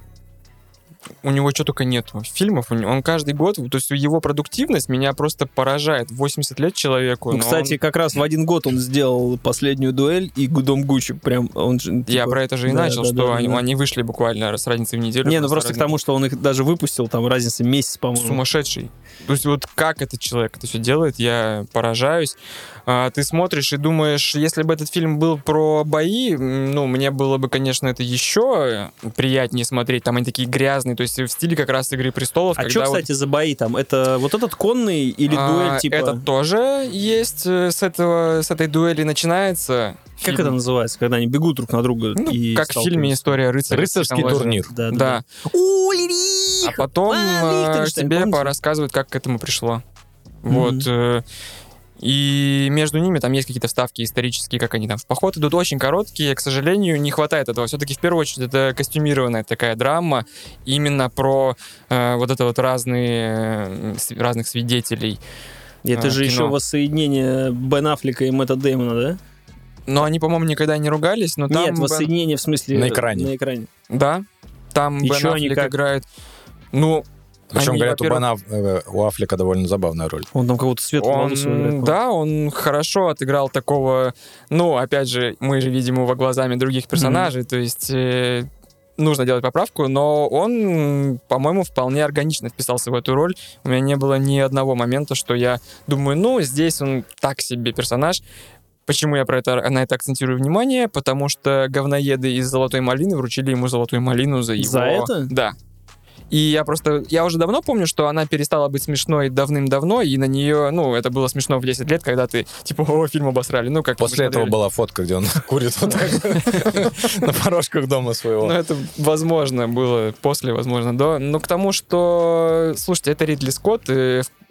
У него что только нет фильмов. Он каждый год, то есть его продуктивность меня просто поражает. 80 лет человеку. Ну, кстати, он- как раз в один год он сделал последнюю дуэль и Гудом Гуччи. Прям он же, я типа, про это же и да, начал, да, что да, они, да. они вышли буквально с разницей в неделю. Не, ну просто к разница тому, что он их даже выпустил, там разница месяц, по-моему. сумасшедший. То есть вот как этот человек это все делает, я поражаюсь. А, ты смотришь и думаешь, если бы этот фильм был про бои, ну, мне было бы, конечно, это еще приятнее смотреть. Там они такие грязные, то есть в стиле как раз «Игры престолов». А что, вот- кстати, за бои там? Это вот этот конный или А, дуэль, типа... Это тоже есть э, с, этого, с этой дуэли начинается. Как фильм. это называется, когда они бегут друг на друга Ну, и как в фильме? «История рыцаря». Рыцарский турнир. Да, да. Да. Ульрих! А потом Ван э, Лихтенштейн, тебе порассказывают, как к этому пришло. Мгм. Вот. Э, И между ними там есть какие-то вставки исторические, как они там в поход идут, очень короткие. К сожалению, не хватает этого. Все-таки в первую очередь это костюмированная такая драма, именно про э, вот это вот разные э, разных свидетелей. И это а, же кино. еще воссоединение Бен Аффлека и Мэтта Дэймона, да? Но они, по-моему, никогда не ругались, но там Нет, Бен- воссоединение в смысле... На экране. На экране. Да, там И Бен они Аффлек как? играет. Ну, Причем, они, говорят, у, Аф- э, у Аффлека довольно забавная роль. Он там кого-то светлого Он, играет. да, он хорошо отыграл такого, ну, опять же, мы же видим его глазами других персонажей, то есть э, нужно делать поправку, но он, по-моему, вполне органично вписался в эту роль. У меня не было ни одного момента, что я думаю, ну, здесь он так себе персонаж. Почему я про это, на это акцентирую внимание? Потому что говноеды из «Золотой малины» вручили ему «Золотую малину» за его... За это? Да. И я просто, я уже давно помню, что она перестала быть смешной давным-давно, и на нее, ну, это было смешно в 10 лет, когда ты, типа, о, фильм обосрали. Ну, как После этого смотрели. была фотка, где он курит вот так на порожках дома Ну, своего. это, возможно, было после, возможно, до. Но к тому, что, слушайте, это Ридли Скотт,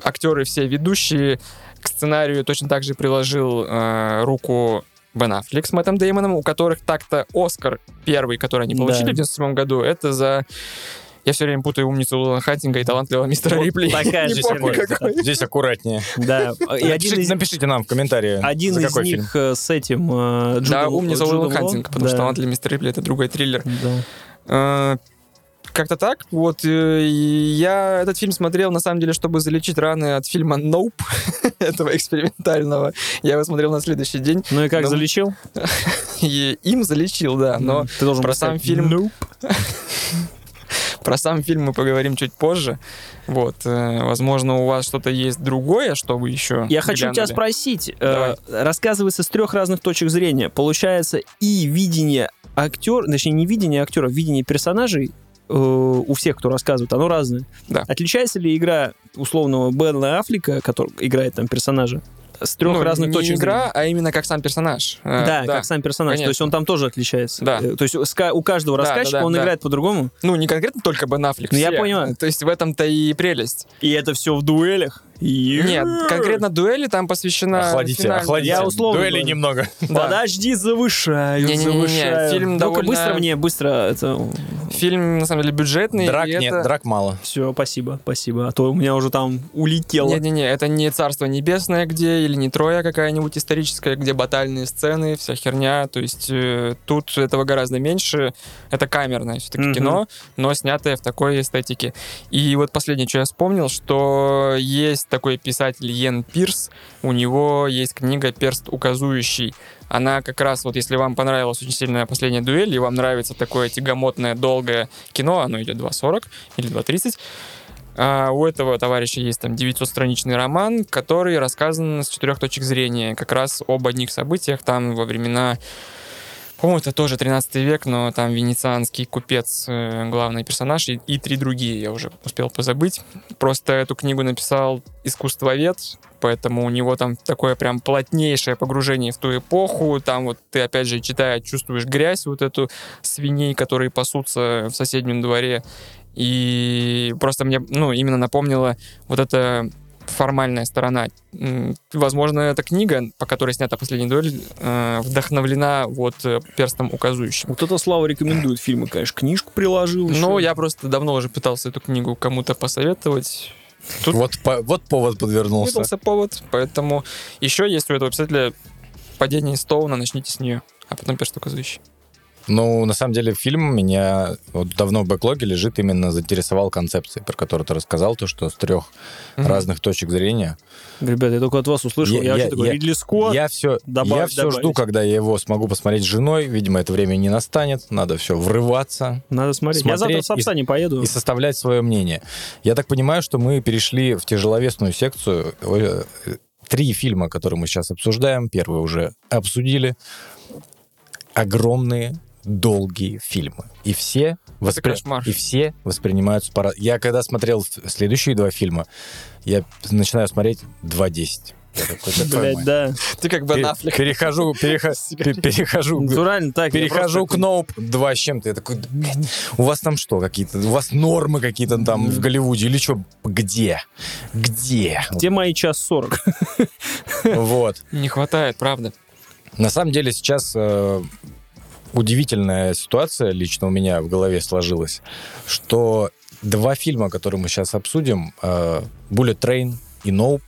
актеры все ведущие, к сценарию точно так же приложил э, руку Бен Аффлек с Мэттом Деймоном, у которых так-то Оскар первый, который они Да. получили в 97 году, это за... Я все время путаю умницу Уилла Хантинга и талантливого мистера Вот Рипли. такая же помню. Здесь аккуратнее. Да. И один Напишите, из, напишите нам в комментарии, один за из какой фильм. них э, с этим... э, Да, Джудом- умница Уилла Джудом Лоу. Хантинг, потому Да. что талантливый мистер Рипли — это другой триллер. Да. Э, Как-то так. Вот э, я этот фильм смотрел, на самом деле, чтобы залечить раны от фильма «Nope», этого экспериментального. Я его смотрел на следующий день, Ну и как, Ну, залечил? и им залечил, да. Но Ты должен про сам фильм- «Nope». про сам фильм мы поговорим чуть позже. Вот. э, Возможно, у вас что-то есть другое, что вы еще Я хочу тебя глянули? спросить. Давай. э, рассказывается с трех разных точек зрения. Получается и видение актера, точнее не видение актера, видение персонажей э, у всех, кто рассказывает, оно разное. Да. Отличается ли игра условного Бена Аффлека, который играет там персонажа, с трех Ну, разных не точек игра, зрения? а именно как сам персонаж. Э, Да, как сам персонаж. То есть конечно. он там тоже отличается. Да. Э, То есть у каждого Да, да, рассказчика да, он да. играет по-другому. Ну, не конкретно только Бен Аффлек, Ну, я понимаю. То есть в этом-то и прелесть. И это все в дуэлях. Нет, конкретно дуэли там посвящена Охладите, финальной- охладите. Я условно Дуэли говорю. немного. Да. Подожди, завышаю, Не-не-не-не, завышаю. фильм Ну-ка довольно- быстро мне, быстро. Это... Фильм, на самом деле, бюджетный. Драк нет, это- драк мало. Все, спасибо, спасибо. А то у меня уже там улетело. Не-не-не, это не «Царство небесное», где, или не «Троя» какая-нибудь историческая, где батальные сцены, вся херня. То есть э, тут этого гораздо меньше. Это камерное все-таки Мгм. кино, но снятое в такой эстетике. И вот последнее, что я вспомнил, что есть такой писатель Йен Пирс, у него есть книга «Перст указующий». Она как раз, вот если вам понравилась очень сильная последняя дуэль, и вам нравится такое тягомотное, долгое кино, оно идет 2.40 или 2.30, а у этого товарища есть там 900-страничный роман, который рассказан с четырех точек зрения, как раз об одних событиях там во времена по-моему, это тоже 13 век, но там венецианский купец, э, главный персонаж, и, и три другие, я уже успел позабыть. Просто эту книгу написал искусствовед, поэтому у него там такое прям плотнейшее погружение в ту эпоху. Там вот ты, опять же, читая, чувствуешь грязь, вот эту свиней, которые пасутся в соседнем дворе. И просто мне, ну, именно напомнила вот эта формальная сторона. Возможно, эта книга, по которой снята последняя дуэль, э, вдохновлена вот э, перстом указующим. Вот это Слава рекомендует фильмы, конечно. Книжку приложил. Ну, еще. я просто давно уже пытался эту книгу кому-то посоветовать. Тут Вот, по- вот повод подвернулся. выдался повод, поэтому еще есть у этого писателя «Падение Стоуна», начните с нее, а потом перст указующий. Ну, на самом деле, фильм меня вот давно в бэклоге лежит, именно заинтересовал концепцией, про которую ты рассказал, то, что с трех Мгм. разных точек зрения. Ребята, я только от вас услышал. Я- Я, я- такой, я- Ридли Скотт. Я все, добав- я все добавить. жду, когда я его смогу посмотреть с женой. Видимо, это время не настанет. Надо все врываться Надо смотреть. Я завтра смотреть в Сапсане поеду. и составлять свое мнение. Я так понимаю, что мы перешли в тяжеловесную секцию. Э, Три фильма, которые мы сейчас обсуждаем. Первый уже обсудили. Огромные, долгие фильмы. И все, воспри- и все воспринимаются по Я когда смотрел следующие два фильма, я начинаю смотреть 2.10. Я такой, «Да твою Блять, мать». да. Ты как бы Аффлек. Перехожу, перехожу, Натурально так. перехожу к Ноуп два с чем-то. Я такой, «Да, блядь, у вас там что, какие-то, у вас нормы какие-то там в Голливуде или что? Где? Где? Где мои час сорок? Вот. Не хватает, правда. На самом деле сейчас э, удивительная ситуация лично у меня в голове сложилась, что два фильма, которые мы сейчас обсудим, э, Bullet Train и Nope,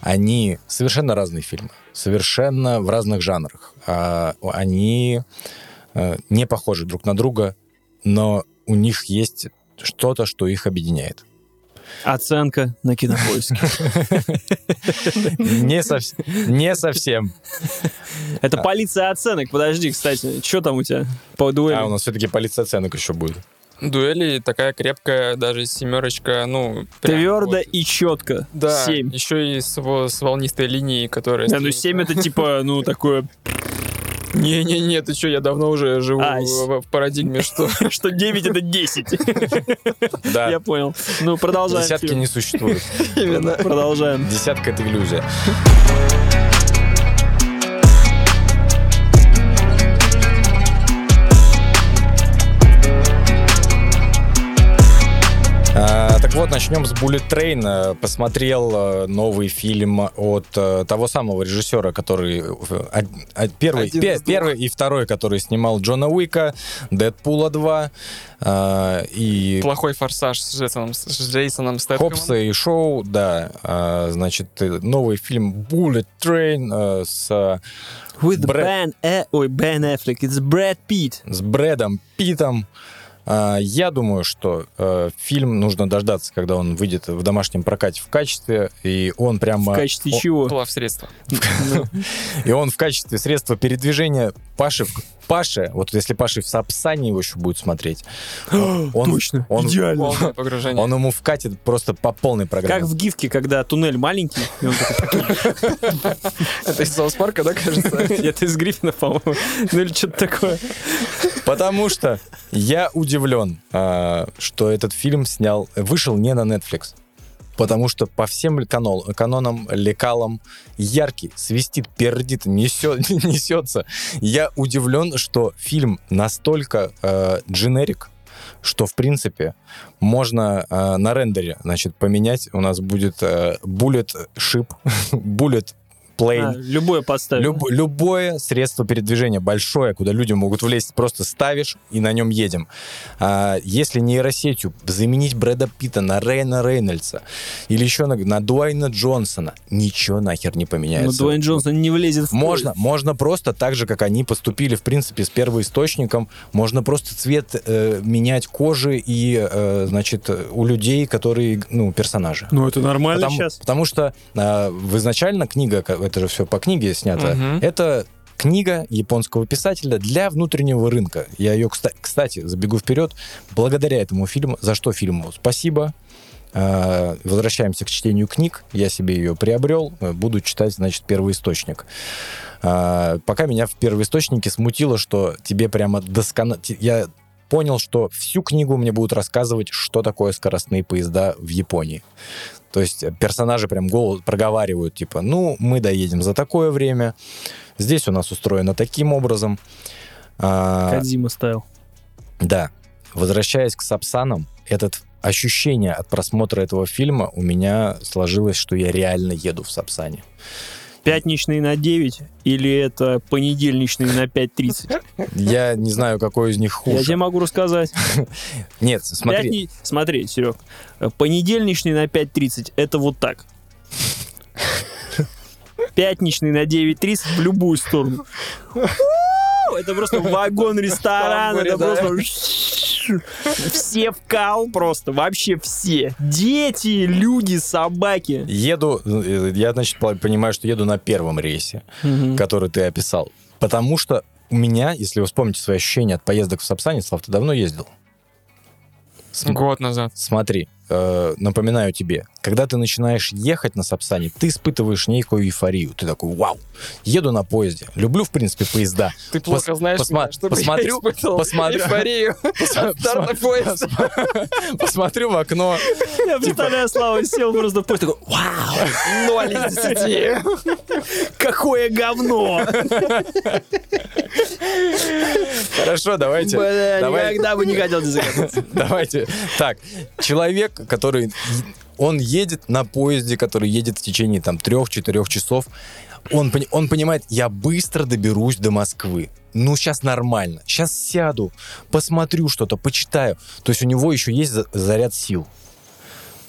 они совершенно разные фильмы, совершенно в разных жанрах. А, они э, не похожи друг на друга, но у них есть что-то, что их объединяет. Оценка на кинопоиске. Не, совс- не совсем. Это полиция оценок. Подожди, кстати, что там у тебя по дуэли? А у нас все-таки полиция оценок еще будет. Дуэли такая крепкая, даже семерочка, ну... Твердо вот. и четко. Да, Семь. еще и с, во- с волнистой линией, которая... Да, ну. 7 это типа, ну, такое, Не-не-не, ты что, я давно уже живу А, в, в парадигме, что... что 9 это 10. Да. Я понял. Ну, продолжаем. Десятки фильм. не существует. Именно. Продолжаем. Десятка — это иллюзия. Вот, начнем с Bullet Train. Э, Посмотрел э, новый фильм от э, того самого режиссера, который первый, пе- первый и второй, который снимал Джона Уика, Дэдпула 2 э, и Плохой форсаж с Джейсоном, с Джейсоном Стэтхэмом. Хопса и Шоу, да. Значит, новый фильм Bullet Train с, With Брэд- Ben, э, ой, Бен Эффлек, it's Брэд Питт. с Брэдом Питом. А, Я думаю, что э, фильм нужно дождаться, когда он выйдет в домашнем прокате в качестве, и он прямо... В качестве о- чего? Плав средства. И он в качестве средства передвижения Паши... в- Паше, вот если Паши в Сапсане его еще будет смотреть, он, Точно, он, идеально. Погружение. он ему вкатит просто по полной программе. Как в гифке, когда туннель маленький, и он такой, Это из Саус Парка, да, кажется? это из Гриффина, по-моему, ну или что-то такое. Потому что я удивлен, а, что этот фильм снял, вышел не на Netflix. Потому что по всем канон- канонам, лекалам яркий, свистит, пердит, несет, несется. Я удивлен, что фильм настолько э, дженерик, что, в принципе, можно э, на рендере, значит, поменять. У нас будет э, bullet ship, bullet plane. А, любое подставить. Люб- любое средство передвижения большое, куда люди могут влезть, просто ставишь и на нем едем. А, если нейросетью заменить Брэда Питта на Рейна Рейнольдса или еще на, на Дуайна Джонсона, ничего нахер не поменяется. Дуэйн Джонсон не влезет в Можно, можно просто так же, как они поступили, в принципе, с первоисточником, можно просто цвет э, менять кожи и, э, значит, у людей, которые, ну, персонажи. Ну, это нормально Потому, сейчас. потому что э, в изначально книга, это же все по книге снято, Мгм. это книга японского писателя для внутреннего рынка. Я ее, кста- кстати, забегу вперед, благодаря этому фильму, за что фильму спасибо. Э, Возвращаемся к чтению книг. Я себе ее приобрел. Буду читать, значит, первоисточник. Э, Пока меня в первоисточнике смутило, что тебе прямо досконально... Я понял, что всю книгу мне будут рассказывать, что такое скоростные поезда в Японии. То есть персонажи прям голос проговаривают, типа, ну, мы доедем за такое время, здесь у нас устроено таким образом. А, Кадзима ставил. да. Возвращаясь к Сапсанам, этот ощущение от просмотра этого фильма у меня сложилось, что я реально еду в Сапсане. Пятничный на 9 или это понедельничный на 5.30? Я не знаю, какой из них Я тебе хуже. могу рассказать. Нет, смотри. Пятни- Смотри, Серег, понедельничный на 5.30 это вот так. Пятничный на 9.30 в любую сторону. Это просто вагон ресторан, Тамбуре, это просто все в кал просто, вообще все. Дети, люди, собаки. Еду, э, я, значит, по- понимаю, что еду на первом рейсе. Мгм. который ты описал. Потому что у меня, если вы вспомните свои ощущения от поездок в Сапсане, Слав, ты давно ездил? См- Год назад. Смотри, э, напоминаю тебе, когда ты начинаешь ехать на Сапсане, ты испытываешь некую эйфорию. Ты такой, вау, еду на поезде. Люблю, в принципе, поезда. Ты плохо Пос- знаешь посма- меня, чтобы посмотрю- я испытывал посмотрю- эйфорию старта поезда. Посмотрю в окно. Я представляю, Слава сел просто в поезд, такой, вау, Ноль из десяти. какое говно. Хорошо, давайте. Бля, давай- никогда бы не хотел оказаться. Давайте. Так, человек, который... Он едет на поезде, который едет в течение там трех-четырех часов. Он, он понимает, я быстро доберусь до Москвы. Ну, сейчас нормально. Сейчас сяду, посмотрю что-то, почитаю. То есть у него еще есть за- заряд сил.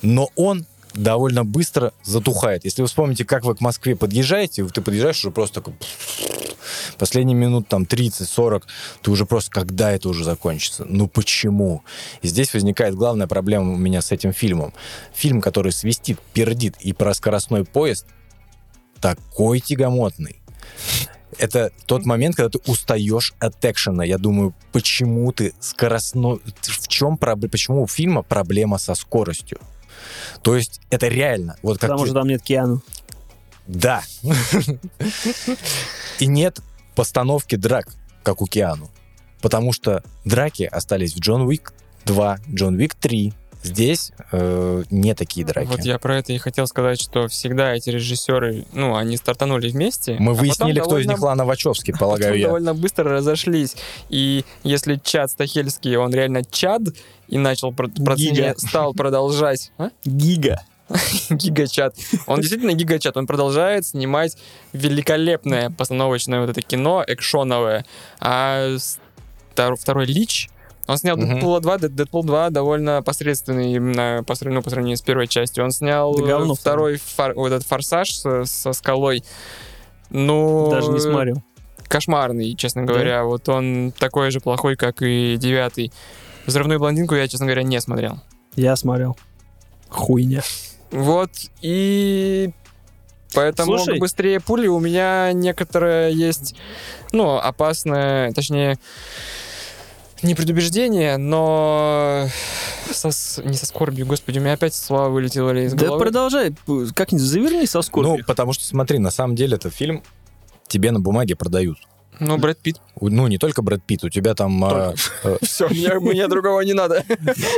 Но он довольно быстро затухает. Если вы вспомните, как вы к Москве подъезжаете, ты подъезжаешь уже просто такой... Последние минут там 30-40, ты уже просто, когда это уже закончится? Ну почему? И здесь возникает главная проблема у меня с этим фильмом. Фильм, который свистит, пердит и про скоростной поезд, такой тягомотный. Это тот момент, когда ты устаешь от экшена. Я думаю, почему ты скоростной... В чем проблема? Почему у фильма проблема со скоростью? То есть это реально. Вот как Потому ты- что там нет Киану. да. И нет постановки драк, как у Киану. Потому что драки остались в Джон Уик 2, Джон Уик 3. Здесь э, не такие драки. Вот я про это и хотел сказать, что всегда эти режиссеры, ну, они стартанули вместе. Мы а выяснили, кто из довольно- них Лана Вачовски, полагаю потом я. довольно быстро разошлись. И если Чад Стахельский, он реально Чад, и начал про- процене- стал продолжать... А? Гига. Гигачат. Он действительно гигачат. Он продолжает снимать великолепное постановочное вот это кино, экшоновое. А второй Лич, он снял Мгм. Дэдпула 2, Дэд- Дэдпул 2 довольно посредственный именно по сравнению, по сравнению с первой частью. Он снял Да говно второй фар- вот этот форсаж со, со скалой. Ну, Даже не смотрел. кошмарный, честно говоря. Вот он такой же плохой, как и девятый. Взрывную блондинку я, честно говоря, не смотрел. Я смотрел. Хуйня. Вот, и поэтому Слушай. быстрее пули у меня некоторое есть, ну, опасное, точнее, не предубеждение, но со не со скорбью, господи, у меня опять слова вылетели из Да головы. продолжай. п- Как-нибудь заверни со Ну, скорбью. потому что, смотри, на самом деле этот фильм тебе на бумаге продают. Ну, Брэд Питт. У- Ну, не только Брэд Питт, у тебя там... а, э, Все, мне, другого не надо.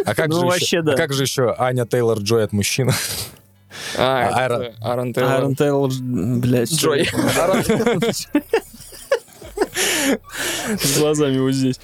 А как Ну, же вообще, еще, да. а как же еще Аня Тейлор Джой от мужчин? А, Аарон Тейлор. Айрон Тейлор, блядь. Джой. С глазами вот здесь.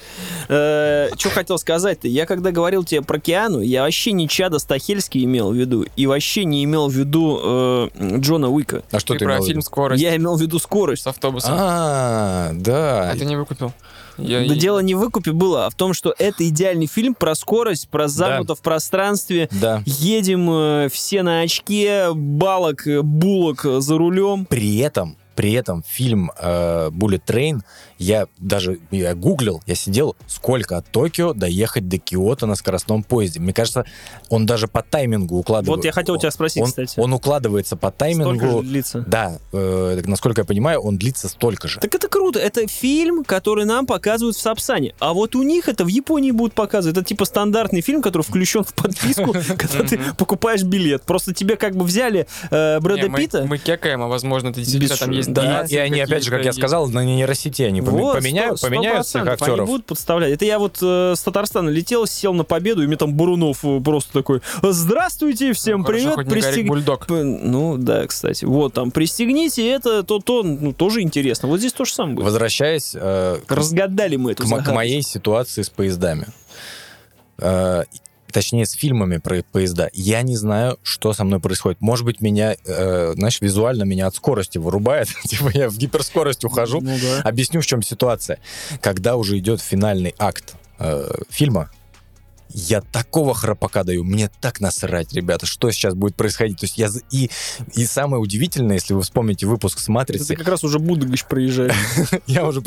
Что хотел сказать-то? Я когда говорил тебе про Киану, я вообще не Чада Стахельский имел в виду. И вообще не имел в виду э, Джона Уика. А что Ты про фильм? «Скорость» Я имел в виду скорость. с автобусом. А, да. А ты не выкупил? Я- Да дело не в выкупе было, а в том, что это идеальный фильм про скорость, про замкнуто в пространстве. Да. Едем э, все на очке, балок, э, булок э, за рулем. При этом, при этом фильм э, Bullet Train, я даже я гуглил, я сидел, сколько от Токио доехать до Киото на скоростном поезде. Мне кажется, он даже по таймингу укладывается. Вот я хотел у тебя спросить, он, кстати. Он укладывается по Столько же таймингу. длится. Да, э, насколько я понимаю, он длится столько же. Так это круто. Это фильм, который нам показывают в Сапсане. А вот у них это в Японии будут показывать. Это типа стандартный фильм, который включен в подписку, когда ты покупаешь билет. Просто тебе как бы взяли э, Брэда Питта. Мы кекаем, а возможно, это действительно там шу- есть да. И- они, опять же, как я сказал, на нейросети они Вот, поменяют, сто- сто поменяют всех процентов. актеров. Они будут подставлять. Это я вот э, с Татарстана летел, сел на победу, и мне там Бурунов э, просто такой «Здравствуйте, всем Ну, хорошо, привет, Гарик пристег- Бульдог. Ну, да, кстати. Вот там, пристегните это, то, то, ну, тоже интересно. Вот здесь то же самое будет. Возвращаясь э, Разгадали мы эту к, к моей ситуации с поездами. Э, точнее, с фильмами про поезда. Я не знаю, что со мной происходит. Может быть, меня, э, знаешь, визуально меня от скорости вырубает. типа я в гиперскорость ухожу. Ну да. Объясню, в чем ситуация. Когда уже идет финальный акт э, фильма, я такого храпака даю, мне так насрать, ребята, что сейчас будет происходить. То есть я... И, и самое удивительное, если вы вспомните выпуск с Это «Матрицы», ты как раз уже Будыгыч проезжаешь. я уже,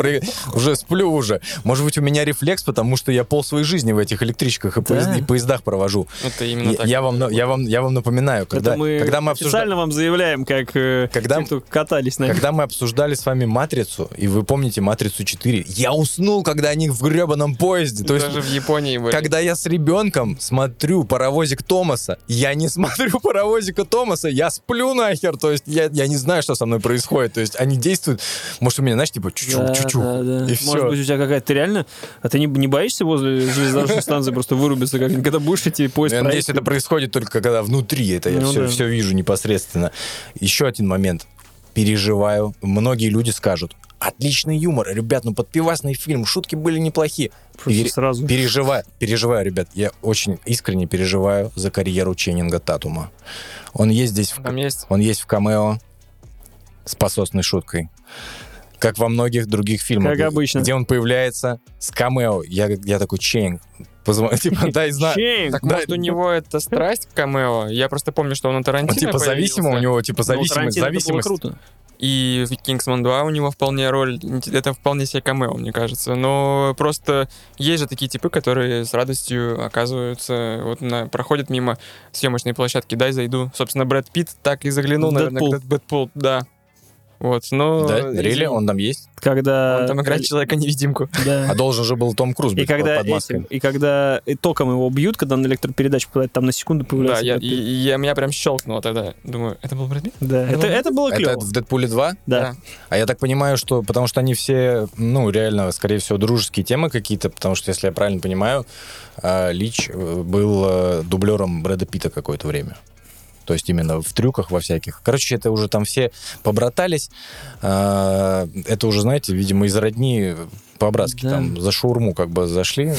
уже сплю уже. Может быть, у меня рефлекс, потому что я пол своей жизни в этих электричках и, Да. поезд- и поездах провожу. Это именно Я, так. я вам, на- я, вам, я вам напоминаю, когда, Это мы когда, мы обсужда- официально вам заявляем, как э, Когда- катались на когда мы обсуждали с вами «Матрицу», и вы помните «Матрицу 4», я уснул, когда они в гребаном поезде. То есть, Даже в Японии были. когда я с ребенком смотрю паровозик Томаса, я не смотрю паровозика Томаса, я сплю нахер. То есть я, я не знаю, что со мной происходит. То есть они действуют, может, у меня, знаешь, типа чуть-чуть, Да, чуть-чуть, да, да. и Может все. быть, у тебя какая-то... Реально... А ты не, не боишься возле железнодорожной станции просто вырубиться как Когда будешь идти поезд Я надеюсь, это происходит только когда внутри, это я Ну все, да. все вижу непосредственно. Еще один момент. Переживаю. Многие люди скажут, отличный юмор, ребят, ну подпивасный фильм, шутки были неплохие. Пере- сразу. Переживаю, переживаю, ребят. Я очень искренне переживаю за карьеру Ченнинга Татума. Он есть здесь, в, есть. он есть в камео с пососной шуткой. Как во многих других фильмах. Как обычно. Где он появляется с камео. Я, я такой, Ченнинг, позвони, типа, дай знать. Так Да, может у него это страсть к камео? Я просто помню, что он на Он Тарантино типа зависимо, у него типа Ну, зависимость, зависимость. круто. И в Кингсман 2 у него вполне роль, это вполне себе камео, мне кажется. Но просто есть же такие типы, которые с радостью оказываются, вот на, проходят мимо съемочной площадки, дай зайду. Собственно, Брэд Питт так и заглянул, наверное, Дэдпул. когда Дэдпул, да. Вот, но... Да, извини, он там есть. Когда... он там играет человека-невидимку. Да. А должен же был Том Круз И быть когда, под маской. этим, и когда и током его бьют, когда на электропередаче попадает, там на секунду Да, появляется. я, Брэд и, и я, меня прям щелкнуло тогда. Думаю, это был Брэд Питт? Да, это, было- это было Это клево. в Дэдпуле 2? Да. А я так понимаю, что потому что они все, ну, реально, скорее всего, дружеские темы какие-то, потому что, если я правильно понимаю, а, Лич э, был э, дублером Брэда Питта какое-то время. То есть именно в трюках во всяких. Короче, это уже там все побратались. А, Это уже, знаете, видимо, из родни по-братски Да. там за шаурму как бы зашли.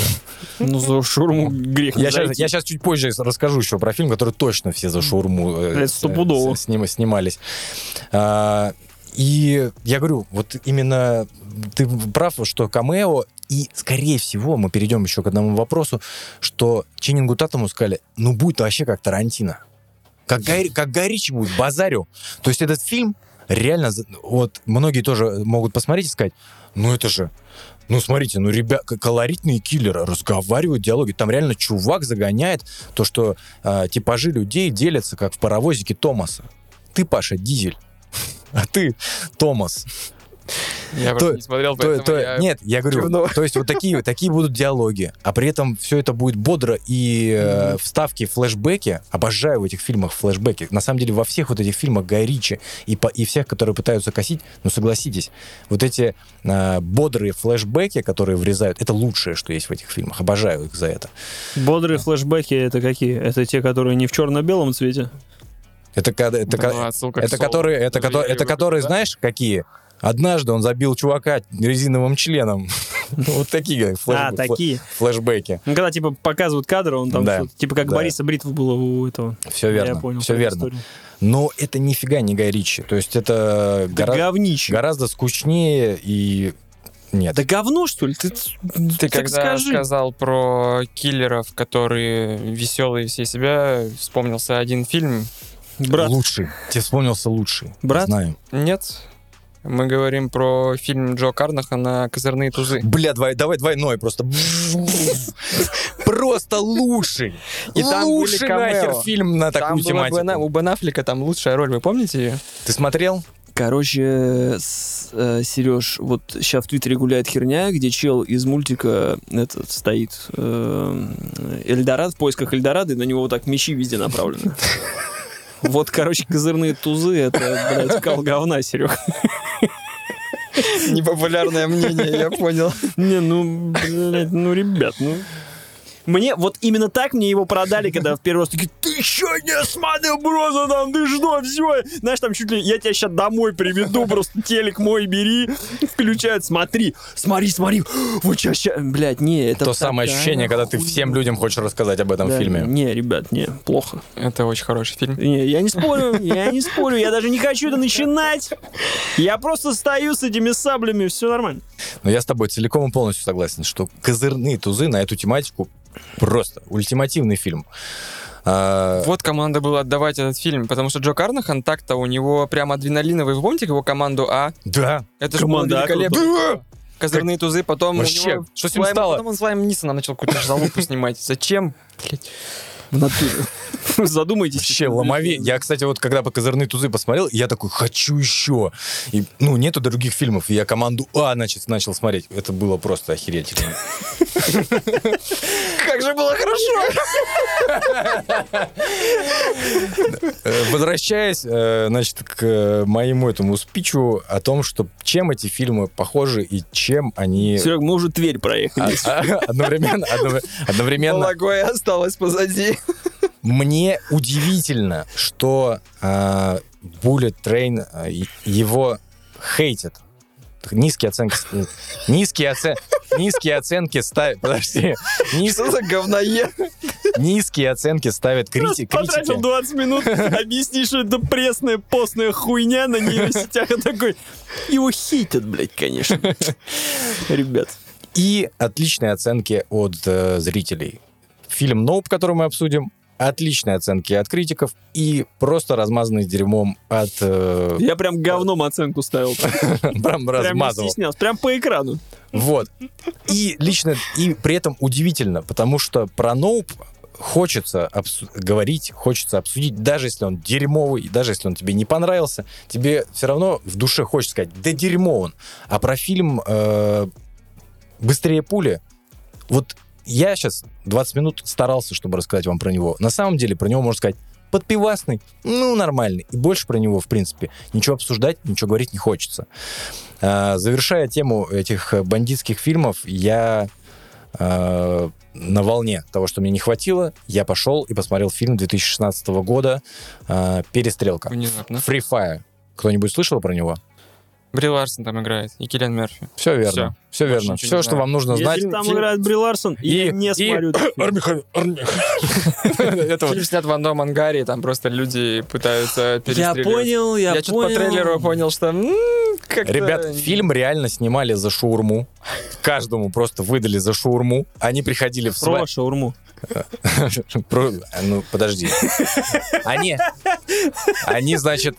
Ну, за шурму грех Я сейчас, я сейчас чуть позже расскажу еще про фильм, который точно все за шаурму э, Это с- стопудово. с- сним- снимались. А, и я говорю, вот именно ты прав, что камео, и, скорее всего, мы перейдем еще к одному вопросу, что Ченнингу Татуму сказали, ну, будет вообще как Тарантино. Как Гай, как Гай Ричи будет, базарю. То есть этот фильм реально, вот многие тоже могут посмотреть и сказать, ну, это же ну, смотрите, ну, ребят, колоритные киллеры разговаривают, диалоги. Там реально чувак загоняет то, что а, типажи людей делятся, как в паровозике Томаса. Ты, Паша, дизель, а ты Томас. Я То- просто не смотрел, То- то- я... Нет, я говорю, кивну. то есть вот такие, такие будут диалоги, а при этом все это будет бодро и э, вставки, флешбеки. Обожаю в этих фильмах флешбеки. На самом деле во всех вот этих фильмах Гай Ричи и, по, и всех, которые пытаются косить, ну согласитесь, вот эти э, бодрые флешбеки, которые врезают, это лучшее, что есть в этих фильмах. Обожаю их за это. Бодрые флешбеки это какие? Это те, которые не в черно-белом цвете? Это, это, Да, отсылка к это Солу. которые, это, это люблю, которые, да. знаешь, какие? Однажды он забил чувака резиновым членом. Вот такие флэш- А. Ну, когда, типа, показывают кадры, он там типа, как. Бориса Бритва было у этого. Все Я верно. понял. Все верно. Но это нифига не Гай Ричи. То есть это гораздо скучнее и... Нет. Да говно, что ли? Ты, Ты так когда скажи. сказал про киллеров, которые веселые все себя, вспомнился один фильм. Брат, Лучший. Тебе вспомнился лучший. Брат? Знаю. Нет, мы говорим про фильм Джо Карнахана «Козырные тузы». Бля, давай, давай двойной просто. Просто лучший. И там лучший нахер фильм на Там такую тематику. у Бен Аффлека там лучшая роль, вы помните ее? Ты смотрел? Короче, Сереж, вот сейчас в Твиттере гуляет херня, где чел из мультика этот стоит э, Эльдорад в поисках Эльдорадо, и на него вот так мечи везде направлены. Вот, короче, козырные тузы, это, блядь, кал говна, Серег. Непопулярное мнение, я понял. Не, ну, блядь, ну, ребят, ну... Мне, вот именно так мне его продали, когда в первый раз такие, ты что не смотрел, просто там, ты что, все, знаешь, там чуть ли, я тебя сейчас домой приведу, просто телек мой бери, включают, смотри, смотри, смотри, вот сейчас, сейчас, блядь, не, это То самое ощущение, когда ты всем людям хочешь рассказать об этом Да, фильме. Не, ребят, не, плохо. Это очень хороший фильм. Не, я не спорю, я не спорю, я даже не хочу это начинать. Я просто стою с этими саблями, все нормально. Но я с тобой целиком и полностью согласен, что козырные тузы на эту тематику просто ультимативный фильм. А, Вот команда была отдавать этот фильм, потому что Джо Карнахан так-то у него прям адреналиновый. Вы помните его команду А? Да. Это же было А великолепно. Козырные тузы, потом Вообще, у него что с ним стало? Потом он с Лайм Нисона начал какую-то залупу снимать. Зачем? Блядь. В натуре. Задумайтесь. Вообще ломове. Я, кстати, вот когда по козырные тузы посмотрел, я такой, хочу еще. И, ну, нету других фильмов. И я команду А, значит, начал смотреть. Это было просто охерительно. Же было хорошо! Э, Возвращаясь, э, значит, к э, моему этому спичу о том, что чем эти фильмы похожи и чем они Серег, мы уже Тверь проехали. а- а- одновременно, одно- одновременно Малагой осталось позади. Мне удивительно, что э, Bullet Train его хейтят. Низкие оценки... Низкие, оце- низкие оценки ставят... Подожди. Низ- Что за говноед? Низкие оценки ставят крити- Потратил критики. 20 минут объяснить, что это пресная, постная хуйня на нейросетях. И такой, его хейтят, блядь, конечно. Ребят. И отличные оценки от э, зрителей. Фильм «Ноуп», который мы обсудим, отличные оценки от критиков и просто размазанный дерьмом от... э, Я прям говном оценку ставил. Прям Прям размазывал. стеснялся. Прям по экрану. Вот. И лично, и при этом удивительно, потому что про Ноуп хочется говорить, хочется обсудить, даже если он дерьмовый, даже если он тебе не понравился, тебе все равно в душе хочется сказать, да дерьмо он. А про фильм э, «Быстрее пули», вот я сейчас 20 минут старался, чтобы рассказать вам про него. На самом деле про него можно сказать подпивасный, ну, нормальный. И больше про него, в принципе, ничего обсуждать, ничего говорить не хочется. А, Завершая тему этих бандитских фильмов, я э, на волне того, что мне не хватило, я пошел и посмотрел фильм 2016 года э, «Перестрелка». Внезапно. Free Fire. Кто-нибудь слышал про него? Бри Ларсон там играет, и Киллиан Мерфи. Все верно. Все Больше верно. Все, что вам нужно знать. Если там Фильм- играет Бри Ларсон, я не и- смотрю. Это вот Фильм снят в одном ангаре, там просто люди пытаются Я перестреливать. понял, я Я что-то по трейлеру понял. понял, что. Ребят, фильм реально снимали за шаурму. Каждому просто выдали за шаурму. Они приходили в Про свои... шаурму. Ну, подожди. Они, они, значит,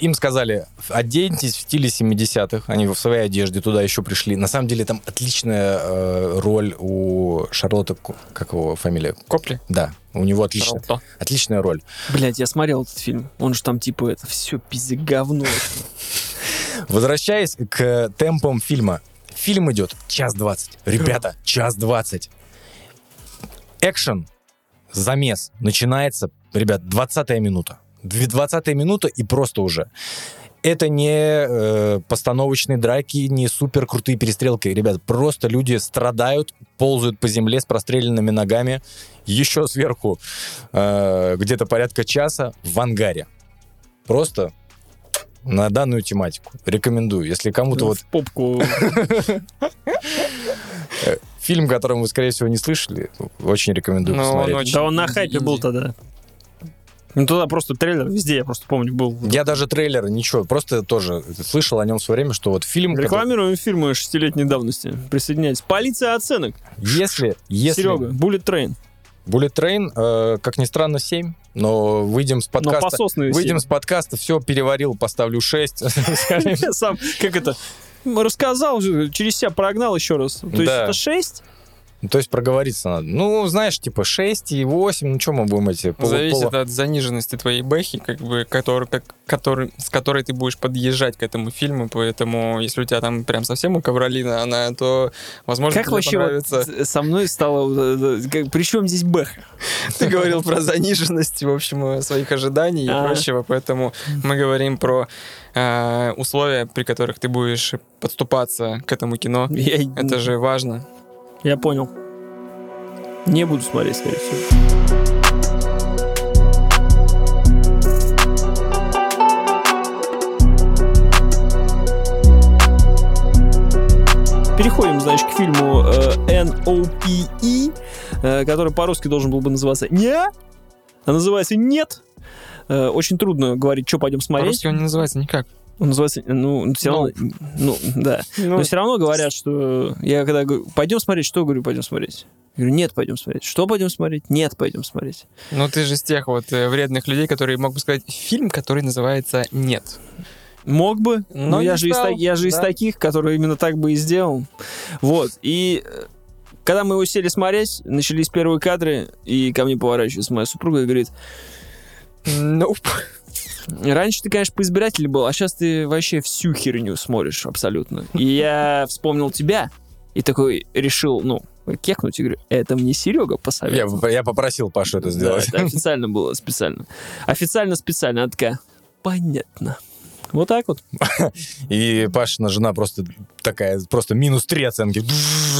им сказали, оденьтесь в стиле 70-х. Они в своей одежде туда еще пришли. На самом деле там отличная э, роль у Шарлотты, Ко- как его фамилия? Копли? Да, у него отличная, Шарлотта. отличная роль. Блять, я смотрел этот фильм. Он же там типа это все пиздец говно. Возвращаясь к темпам фильма. Фильм идет час двадцать. Ребята, час двадцать. Экшен, замес начинается, ребят, 20 минута. Две- 20 минута и просто уже. Это не э, постановочные драки, не супер крутые перестрелки. Ребят, просто люди страдают, ползают по земле с простреленными ногами. Еще сверху э, где-то порядка часа в ангаре. Просто на данную тематику. Рекомендую. Если кому-то вот В попку. фильм, которым вы, скорее всего, не слышали, очень рекомендую он посмотреть. очень- Да он на хайпе был тогда. Ну, туда просто трейлер везде, я просто помню, был. Я даже трейлер, ничего, просто тоже слышал о нем в свое время, что вот фильм... который- Рекламируем фильмы шестилетней давности. Присоединяйтесь. Полиция оценок. Если, если Серега, Bullet Train. Bullet Train, э, как ни странно, 7, но выйдем с Но подкаста... Выйдем с семь. подкаста, все переварил, поставлю 6. Я сам, как это, рассказал, же, через себя прогнал еще раз. То есть Да. это 6? То есть проговориться надо. Ну, знаешь, типа 6 и 8, ну что мы будем эти... полу- Зависит полу- от заниженности твоей бэхи, как бы, который, как, который, с которой ты будешь подъезжать к этому фильму, поэтому если у тебя там прям совсем у ковролина она, то, возможно, Как тебе вообще вот понравится. со мной стало... При чем здесь Бэха? Ты говорил про заниженность, в общем, э, своих ожиданий и прочего, поэтому мы говорим про э, условия, при которых ты будешь подступаться к этому кино. Я, Это же важно. я понял. Не буду смотреть, скорее всего. Переходим, значит, к фильму э, NOPE, э, который по-русски должен был бы называться «Не», а называется «Нет». Э, очень трудно говорить, что пойдем смотреть. По-русски он не называется никак. Он называется, ну, все равно, ну, да. Ну, Но все равно говорят, что я когда говорю, пойдем смотреть, что говорю, пойдем смотреть. Я говорю, нет, пойдем смотреть. Что пойдем смотреть? Нет, пойдем смотреть. ну, ты же из тех вот э, вредных людей, которые мог бы сказать фильм, который называется «Нет». Мог бы, но, Но я же, из, стал, я же из да. таких, которые именно так бы и сделал. Вот. И э, когда мы его сели смотреть, начались первые кадры, и ко мне поворачивается моя супруга и говорит, Nope. раньше ты, конечно, поизбиратель был, а сейчас ты вообще всю херню смотришь абсолютно. И я вспомнил тебя, и такой решил, ну, кекнуть, и говорю, это мне Серега Я, посоветовал. я попросил Пашу это Да, сделать. это официально было, специально. Официально-специально. Она такая, понятно. Вот так вот. И Пашина жена просто такая, просто минус три оценки.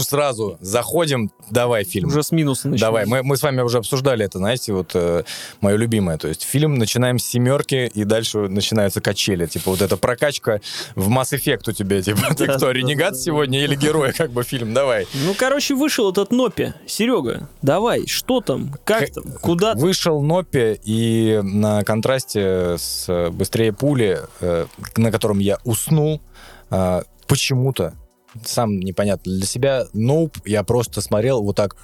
Сразу заходим, давай фильм. Уже с минуса начинаем. Давай, мы, мы с вами уже обсуждали это, знаете, вот э, мое любимое. То есть фильм начинаем с семерки, и дальше начинаются качели. Типа вот эта прокачка в Mass Effect у тебя, типа, ты кто, да, ренегат да, сегодня или герой, как бы фильм, давай. Ну, короче, вышел этот Нопи. Серега, давай, что там? Как там? Куда? Вышел Нопи, и на контрасте с «Быстрее пули», э, на котором я уснул, э, почему-то, сам непонятно для себя, Ноуп, я просто смотрел вот так,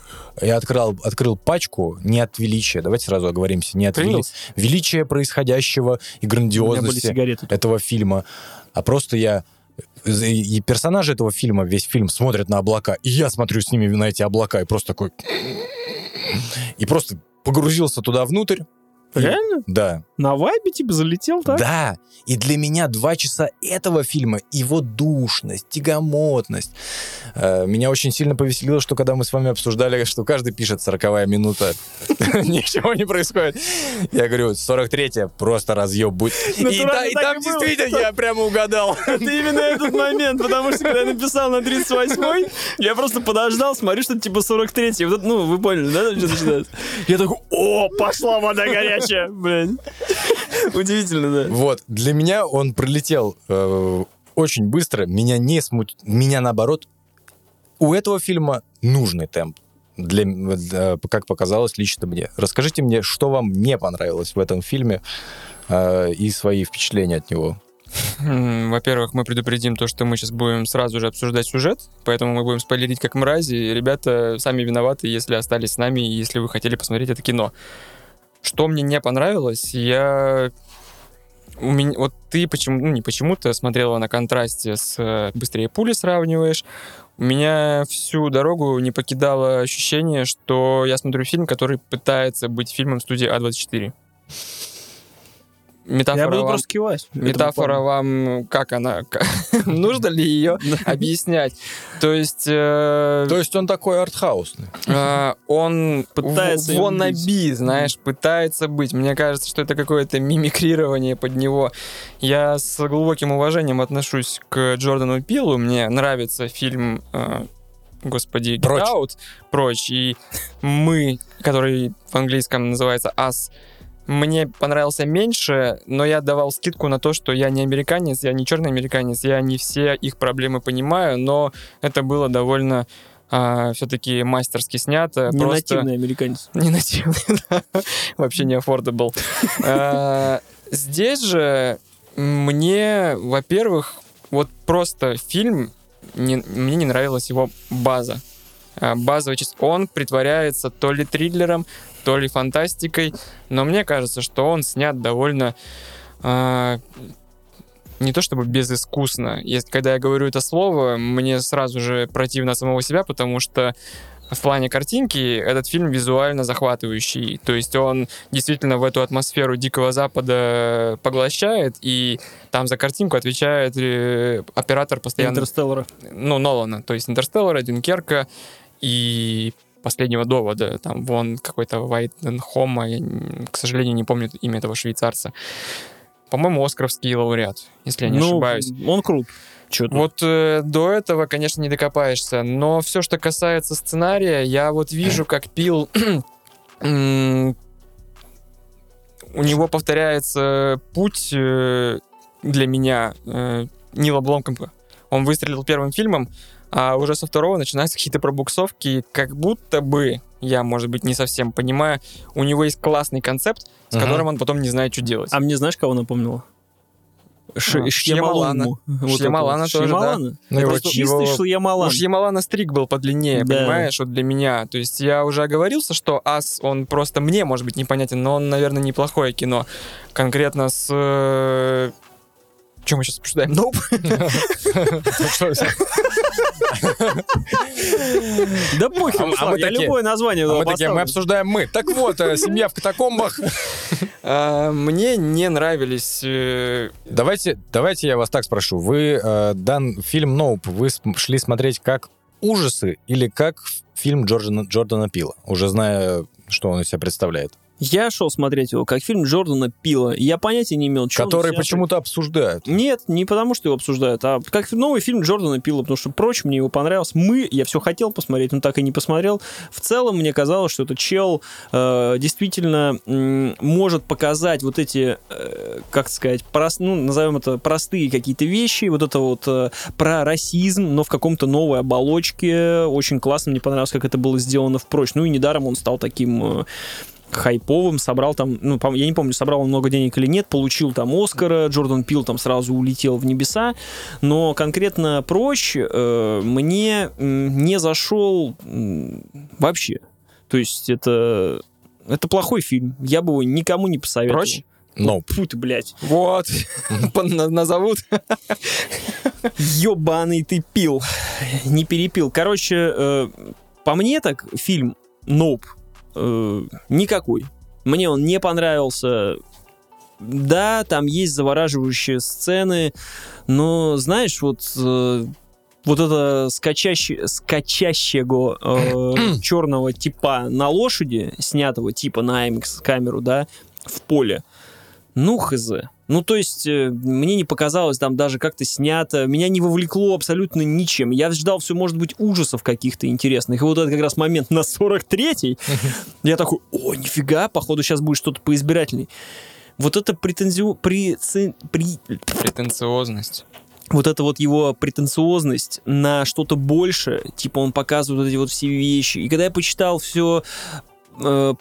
я открыл, открыл пачку не от величия, давайте сразу оговоримся, не от вели- величия происходящего и грандиозности этого фильма, а просто я и персонажи этого фильма, весь фильм смотрят на облака, и я смотрю с ними на эти облака, и просто такой... И просто погрузился туда внутрь. И- Реально? Да. На вайбе, типа, залетел, так? Да. И для меня два часа этого фильма, его душность, тягомотность. э, Меня очень сильно повеселило, что когда мы с вами обсуждали, что каждый пишет 40 минута, ничего не происходит. Я говорю, 43-я, просто разъеб будет. И там действительно я прямо угадал. Это именно этот момент, потому что когда я написал на 38-й, я просто подождал, смотрю, что типа 43-й. Вот это, ну, вы поняли, да? Я такой, о, пошла вода горячая, блядь. Удивительно, да. Вот, для меня он пролетел э, очень быстро, меня не смут... меня наоборот, у этого фильма нужный темп. Для, для- как показалось лично мне. Расскажите мне, что вам не понравилось в этом фильме э, и свои впечатления от него. Во-первых, мы предупредим то, что мы сейчас будем сразу же обсуждать сюжет, поэтому мы будем спойлерить как мрази. Ребята сами виноваты, если остались с нами, и если вы хотели посмотреть это кино. Что мне не понравилось, я... У меня, вот ты почему, ну не почему-то смотрела на контрасте с э, «Быстрее пули» сравниваешь. У меня всю дорогу не покидало ощущение, что я смотрю фильм, который пытается быть фильмом студии А24. Метафора Я буду вам- просто кивать. Метафора вам, как она, к- нужно ли ее объяснять? То есть э, То есть он такой артхаусный. э, он Пытается wannabe, знаешь, пытается быть. Мне кажется, что это какое-то мимикрирование под него. Я с глубоким уважением отношусь к Джордану Пилу. Мне нравится фильм э, господи, Get Прочь. Out, прочь, и мы, который в английском называется Us, мне понравился меньше, но я давал скидку на то, что я не американец, я не черный американец, я не все их проблемы понимаю, но это было довольно все-таки мастерски снято. Не просто- нативный американец. не нативный, да. вообще не affordable. А, Здесь же мне, во-первых, вот просто фильм, не- мне не нравилась его база. А, Базовая часть. Он притворяется то ли триллером, то ли фантастикой, но мне кажется, что он снят довольно а, не то чтобы безыскусно. Если, когда я говорю это слово, мне сразу же противно от самого себя, потому что в плане картинки этот фильм визуально захватывающий. То есть он действительно в эту атмосферу Дикого Запада поглощает, и там за картинку отвечает э, оператор постоянно Интерстеллара. ну, Нолана, то есть Интерстеллара, Дюнкерка и последнего довода. Там вон какой-то Вайтенхома, я, к сожалению, не помню имя этого швейцарца. По-моему, Оскаровский лауреат, если я не ну, ошибаюсь. он крут. Чё-то. Вот э, до этого, конечно, не докопаешься. Но все, что касается сценария, я вот вижу, как пил. у него повторяется путь э, для меня э, Нила Бломкомпа. Он выстрелил первым фильмом, а уже со второго начинаются какие-то пробуксовки, как будто бы, я, может быть, не совсем понимаю, у него есть классный концепт, с Мгм. которым он потом не знает, что делать. А мне знаешь, кого напомнило? Ш- А, Шьямалана. Шьямалана. Вот Шьямалана это вот. тоже, да. Шьямалана? Ну, его- Просто его- чистый Шьямалан. Уж Ямалана Стрик был подлиннее, Да. понимаешь, вот для меня. То есть я уже оговорился, что Ас, он просто мне, может быть, непонятен, но он, наверное, неплохое кино. Конкретно с... э, Чем мы сейчас обсуждаем? Nope. Да похер, А- а мы любое название мы такие, мы обсуждаем мы. Так вот, э, семья в катакомбах. А, Мне не нравились... э, Давайте, давайте я вас так спрошу. Вы э, дан фильм «Ноуп» вы шли смотреть как ужасы или как фильм Джордана, Джордана Пила, уже зная, что он из себя представляет? Я шел смотреть его как фильм Джордана Пила. Я понятия не имел, что Который снят. почему-то обсуждают. Нет, не потому, что его обсуждают, а как новый фильм Джордана Пила, потому что, прочь, мне его понравился. Мы, я все хотел посмотреть, но так и не посмотрел. В целом, мне казалось, что этот чел э, действительно м, может показать вот эти, э, как сказать, прос- ну, назовем это простые какие-то вещи, вот это вот э, про расизм, но в каком-то новой оболочке. Очень классно, мне понравилось, как это было сделано в прочь. Ну и недаром он стал таким... э, хайповым, собрал там, ну, я не помню, собрал он много денег или нет, получил там Оскара, Джордан Пил там сразу улетел в небеса, но конкретно прочь э, мне не зашел м, вообще. То есть это, это плохой фильм, я бы его никому не посоветовал. Прочь? Фу ты, блядь. Вот. Назовут. Ёбаный ты пил. Не перепил. Короче, э, по мне так фильм Ноуп э, никакой. Мне он не понравился. Да, там есть завораживающие сцены, но, знаешь, вот э, вот это скачаще, скачащего э, черного типа на лошади, снятого типа на IMAX камеру, да, в поле, ну, хз. Ну, то есть, э, мне не показалось там даже как-то снято, меня не вовлекло абсолютно ничем. Я ждал все, может быть, ужасов каких-то интересных. И вот это как раз момент на 43-й, я такой, о, нифига, походу сейчас будет что-то поизбирательней. Вот это претензию... При, при, Претенциозность. вот эта вот его претенциозность на что-то больше, типа он показывает вот эти вот все вещи. И когда я почитал все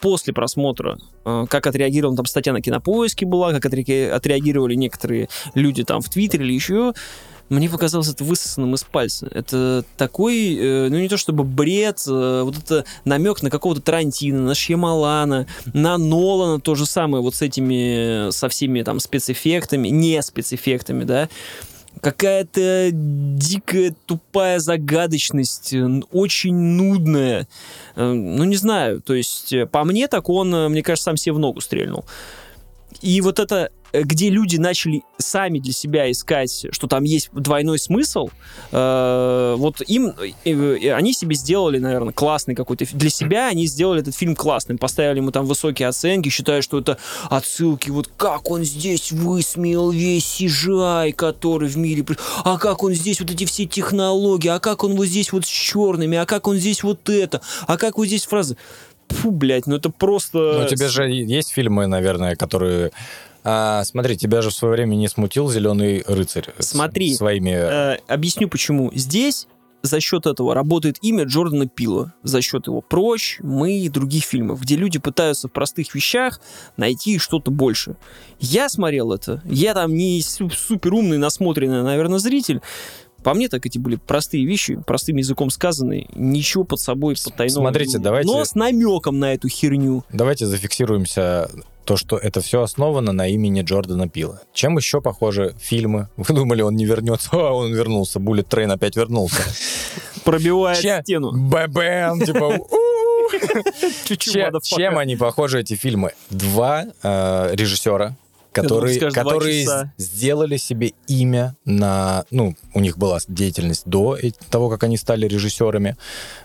после просмотра, э, как отреагировала там статья на Кинопоиске была, как отре- отреагировали некоторые люди там в Твиттере или еще, мне показалось это высосанным из пальца. Это такой, э, ну не то чтобы бред, э, вот это намек на какого-то Тарантино, на Шьямалана, на Нолана то же самое, вот с этими, со всеми там спецэффектами, не спецэффектами, да, какая-то дикая, тупая загадочность, э, очень нудная. Э, Ну, не знаю, то есть, э, по мне, так он, мне кажется, сам себе в ногу стрельнул. И вот это где люди начали сами для себя искать, что там есть двойной смысл, э, вот им, э, э, они себе сделали, наверное, классный какой-то... Для себя они сделали этот фильм классным, поставили ему там высокие оценки, считая, что это отсылки, вот как он здесь высмеял весь CGI, который в мире... А как он здесь вот эти все технологии, а как он вот здесь вот с черными, а как он здесь вот это, а как вот здесь фразы... Фу, блядь, ну это просто... Ну, у тебя же есть фильмы, наверное, которые... А, смотри, тебя же в свое время не смутил «Зеленый рыцарь». с Смотри, Своими... Э, объясню почему. Здесь за счет этого работает имя Джордана Пила, за счет его «Прочь», «Мы» и других фильмов, где люди пытаются в простых вещах найти что-то больше. Я смотрел это, я там не су- супер умный, насмотренный, наверное, зритель, по мне так эти были простые вещи, простым языком сказанные, ничего под собой потайного. Смотрите, давайте- Но с намеком на эту херню. Давайте зафиксируемся то, что это все основано на имени Джордана Пила. Чем еще похожи фильмы? Вы думали, он не вернется? А, он вернулся. Bullet Train опять вернулся. Пробивает Че- стену. Бэбэм! Типа. Чем они похожи, эти фильмы? Два э, режиссера, которые, которые сделали себе имя на... Ну, у них была деятельность до того, как они стали режиссерами,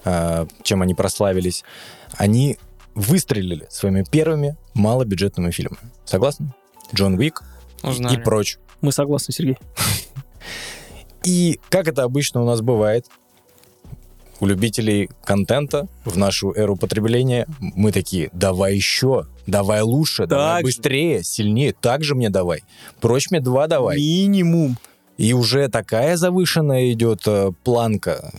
э, чем они прославились. Они выстрелили своими первыми малобюджетными фильмами. Согласны? Джон Уик и прочь. Мы согласны, Сергей. И как это обычно у нас бывает, у любителей контента в нашу эру потребления мы такие, давай еще, давай лучше, давай Так же. быстрее, сильнее, так же мне давай. Прочь мне два давай. Минимум. И уже такая завышенная идет э, планка.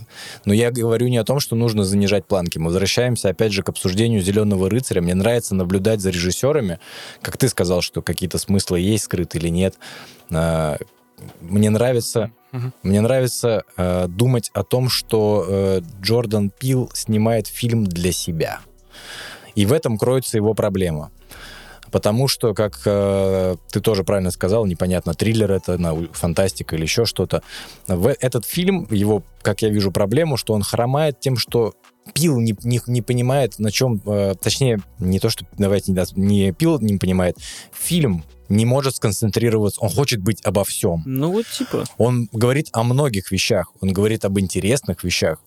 Но я говорю не о том, что нужно занижать планки. Мы возвращаемся опять же к обсуждению «Зеленого рыцаря». Мне нравится наблюдать за режиссерами. Как ты сказал, что какие-то смыслы есть скрыты или нет. Э, Мне нравится... Мгм. Мне нравится э, думать о том, что э, Джордан Пил снимает фильм для себя. И в этом кроется его проблема. Потому что, как э, ты тоже правильно сказал, непонятно, триллер это, фантастика или еще что-то. В этот фильм, его, как я вижу, проблему, что он хромает тем, что Пил не, не, не понимает, на чем... э, точнее, не то, что... Давайте, не, не Пил не понимает. Фильм не может сконцентрироваться. Он хочет быть обо всем. Ну вот типа. Он говорит о многих вещах, он говорит об интересных вещах.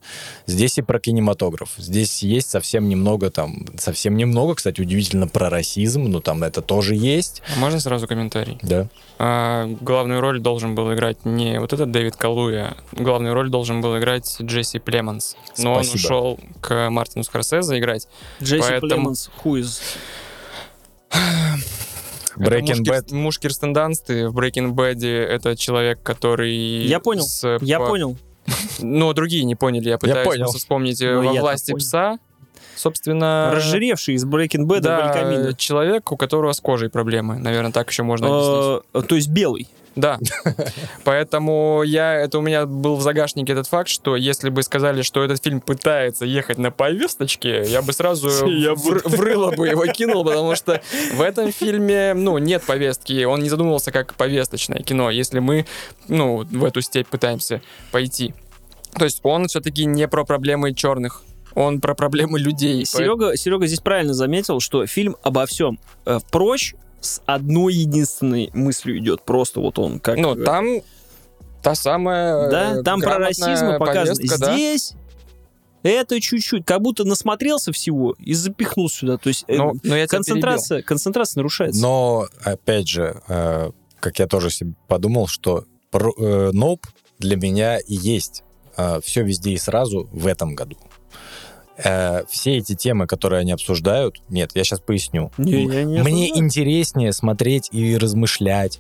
Здесь и про кинематограф. Здесь есть совсем немного там, совсем немного, кстати, удивительно про расизм, но там это тоже есть. А Можно сразу комментарий? Да. А, главную роль должен был играть не вот этот Дэвид Калуя, главную роль должен был играть Джесси Племонс. Но он Спасибо. ушел к Мартину Скорсезе играть. Джесси Поэтому- Племонс, who is? Breaking Bad. Муж Кирстен Данст, и в Breaking Bad это человек, который... Я понял, с- Я по- понял. Но другие не поняли. Я пытаюсь понял. просто вспомнить э, Ну, во власти понял. пса. Собственно... Разжиревший из Breaking Bad да, человек, у которого с кожей проблемы. Наверное, так еще можно объяснить. Э, То есть белый. Да. Поэтому я, это у меня был в загашнике этот факт, что если бы сказали, что этот фильм пытается ехать на повесточке, я бы сразу Я в, в рыло бы его кинул, потому что в этом фильме, ну, нет повестки, он не задумывался как повесточное кино, если мы, ну, в эту степь пытаемся пойти. То есть он все-таки не про проблемы черных, он про проблемы людей. Серега, Серега здесь правильно заметил, что фильм обо всем. Э, Прочь с одной единственной мыслью идет. Просто вот он как... Ну, э, там та самая Да, э, там про расизм показано. повестка, да. Здесь это чуть-чуть, как будто насмотрелся всего и запихнул сюда. То есть э, Но, но я тебя концентрация, концентрация нарушается. Но, опять же, э, как я тоже себе подумал, что про- э, Nope для меня и есть все везде и сразу в этом году. Э, все эти темы, которые они обсуждают, нет, я сейчас поясню. Не, я не Мне осуждаю. интереснее смотреть и размышлять.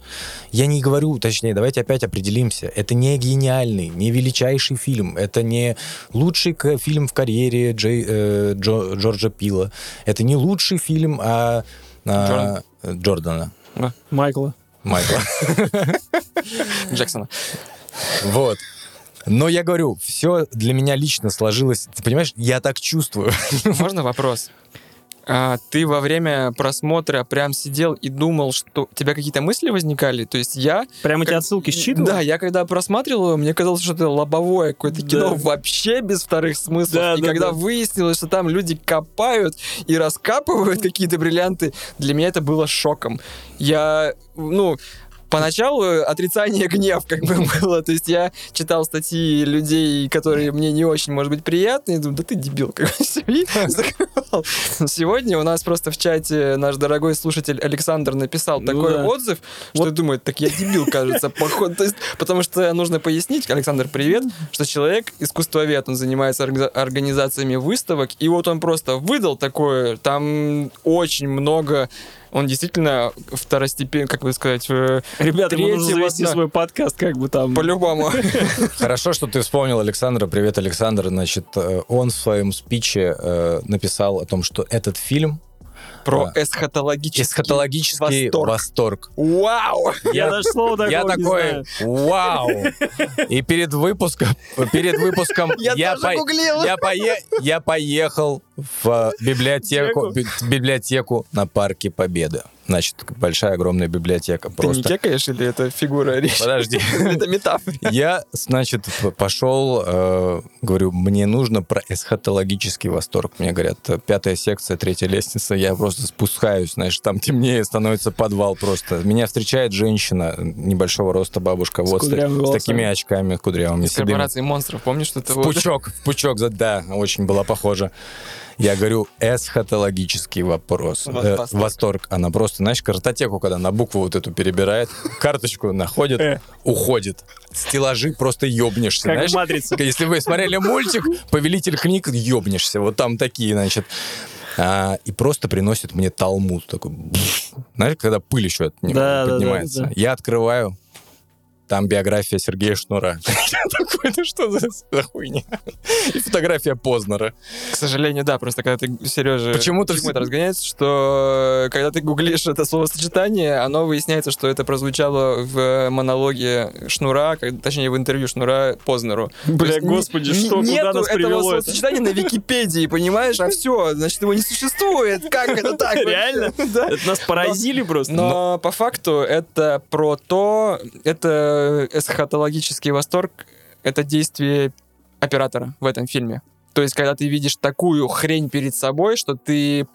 Я не говорю, точнее, давайте опять определимся. Это не гениальный, не величайший фильм. Это не лучший фильм в карьере Джей- э, Джо- Джорджа Пила. Это не лучший фильм а, а, Джордана. Майкла. Майкла. Джексона. Вот. Но я говорю, все для меня лично сложилось. Ты понимаешь, я так чувствую. Можно вопрос? А ты во время просмотра прям сидел и думал, что у тебя какие-то мысли возникали? То есть я... Прямо эти как- отсылки считывал? Да, я когда просматривал его, мне казалось, что это лобовое какое-то Да. кино вообще без вторых смыслов. Да, и да, когда да. выяснилось, что там люди копают и раскапывают какие-то бриллианты, для меня это было шоком. Я, ну, Поначалу отрицание гнев как бы было. То есть я читал статьи людей, которые мне не очень, может быть, приятны, и думаю, да ты дебил, как бы и закрывал. Сегодня у нас просто в чате наш дорогой слушатель Александр написал Ну такой да. отзыв, что думает, так я дебил, кажется, походу. То есть, потому что нужно пояснить, Александр, привет, что человек искусствовед, он занимается организа- организациями выставок, и вот он просто выдал такое, там очень много он действительно второстепенный, как бы сказать, э, Ребята, ему нужно Третьего завести дна. свой подкаст, как бы там. по-любому. Хорошо, что ты вспомнил Александра. Привет, Александр. Значит, э, он в своем спиче э, написал о том, что этот фильм Про эсхатологический эсхатологический восторг. восторг. Вау! Я даже слова такого Я такой, вау! И перед выпуском, перед выпуском Я я, пое- я поехал в библиотеку, би- библиотеку на Парке Победы. Значит, большая, огромная библиотека. Ты не Просто. кекаешь или это фигура речи? Подожди. Это метафора. Я, значит, пошел, э, говорю, мне нужно про эсхатологический восторг. Мне говорят, э, пятая секция, третья лестница. Я просто спускаюсь, знаешь, там темнее, становится подвал просто. Меня встречает женщина небольшого роста, бабушка, вот с, такими очками кудрявыми. Из корпорации монстров, помнишь, что это В пучок, в пучок, да, очень была похожа. Я говорю, эсхатологический вопрос. Во- Э, восторг. восторг. Она просто, знаешь, картотеку, когда на букву вот эту перебирает, карточку находит, Э. уходит. Стеллажи просто ёбнешься, Как знаешь. в «Матрице». Если вы смотрели мультик «Повелитель книг», ёбнешься. Вот там такие, значит. А, и просто приносит мне талмуд. Такой, знаешь, когда пыль еще от него Да, да, да, поднимается. да. Я открываю, там биография Сергея Шнура. Я такой, ну что за за хуйня? И фотография Познера. К сожалению, да, просто когда ты, Сережа, Почему-то почему это разгоняется, что э, когда ты гуглишь это словосочетание, оно выясняется, что это прозвучало в монологе Шнура, точнее, в интервью Шнура Познеру. Бля, господи, что, куда нас этого привело это? словосочетания на Википедии, понимаешь? А все, значит, его не существует. Как это так? Реально? Да. Это нас поразили просто. Но по факту это про то, это эсхатологический восторг, это действие оператора в этом фильме. То есть, когда ты видишь такую хрень перед собой, что ты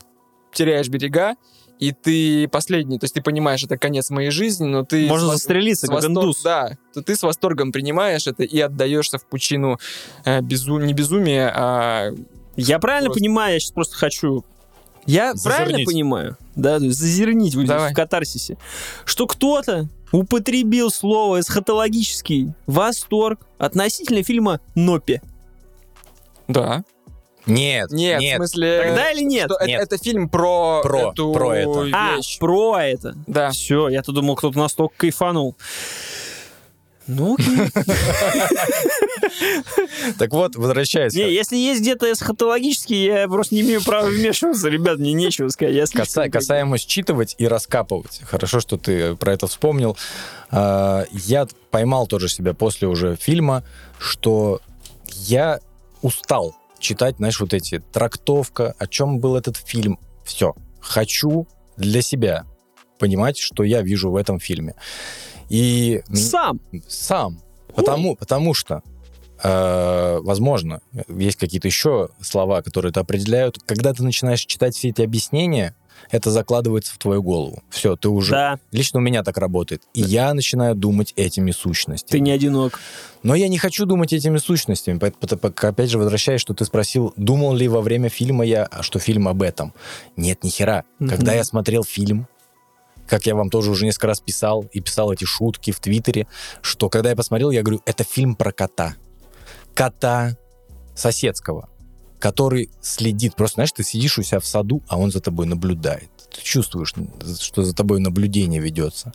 теряешь берега, и ты последний, то есть ты понимаешь, это конец моей жизни, но ты... Можно с застрелиться, с как востор- индус. Да, то ты с восторгом принимаешь это и отдаешься в пучину э, безу... не безумия, а... Я правильно Просто. понимаю, я сейчас просто хочу... Я правильно Зазернить. понимаю, да, то есть зазернить вот здесь Давай. в катарсисе, что кто-то употребил слово эсхатологический восторг относительно фильма «Нопи». Да. Нет, Нет, в смысле... Тогда или нет? что это- Нет. Это, фильм про, Про, эту про это. А, вещь. про это. Да. Все, я-то думал, кто-то настолько кайфанул. Ну, окей. Так вот, возвращаясь. Не, если есть где-то эсхатологический, я просто не имею права вмешиваться. Ребят, мне нечего сказать. Я Каса- касаемо считывать и раскапывать. Хорошо, что ты про это вспомнил. А, Я поймал тоже себя после уже фильма, что я устал читать, знаешь, вот эти трактовка, о чем был этот фильм. Все. Хочу для себя понимать, что я вижу в этом фильме. И Сам. сам. Потому, потому что, возможно, есть какие-то еще слова, которые это определяют. Когда ты начинаешь читать все эти объяснения, это закладывается в твою голову. Все, ты уже... Да, Лично у меня так работает. И я начинаю думать этими ты сущностями. не одинок. Но я не хочу думать этими сущностями. Поэт- пот- пот- Опять же, возвращаясь, что ты спросил, думал ли во время фильма я, что фильм об этом. Нет, ни хера. Когда я смотрел фильм, как я вам тоже уже несколько раз писал, и писал эти шутки в Твиттере, что когда я посмотрел, я говорю, это фильм про кота. Кота соседского, который следит. Просто, знаешь, ты сидишь у себя в саду, а он за тобой наблюдает. Чувствуешь, что за тобой наблюдение ведется.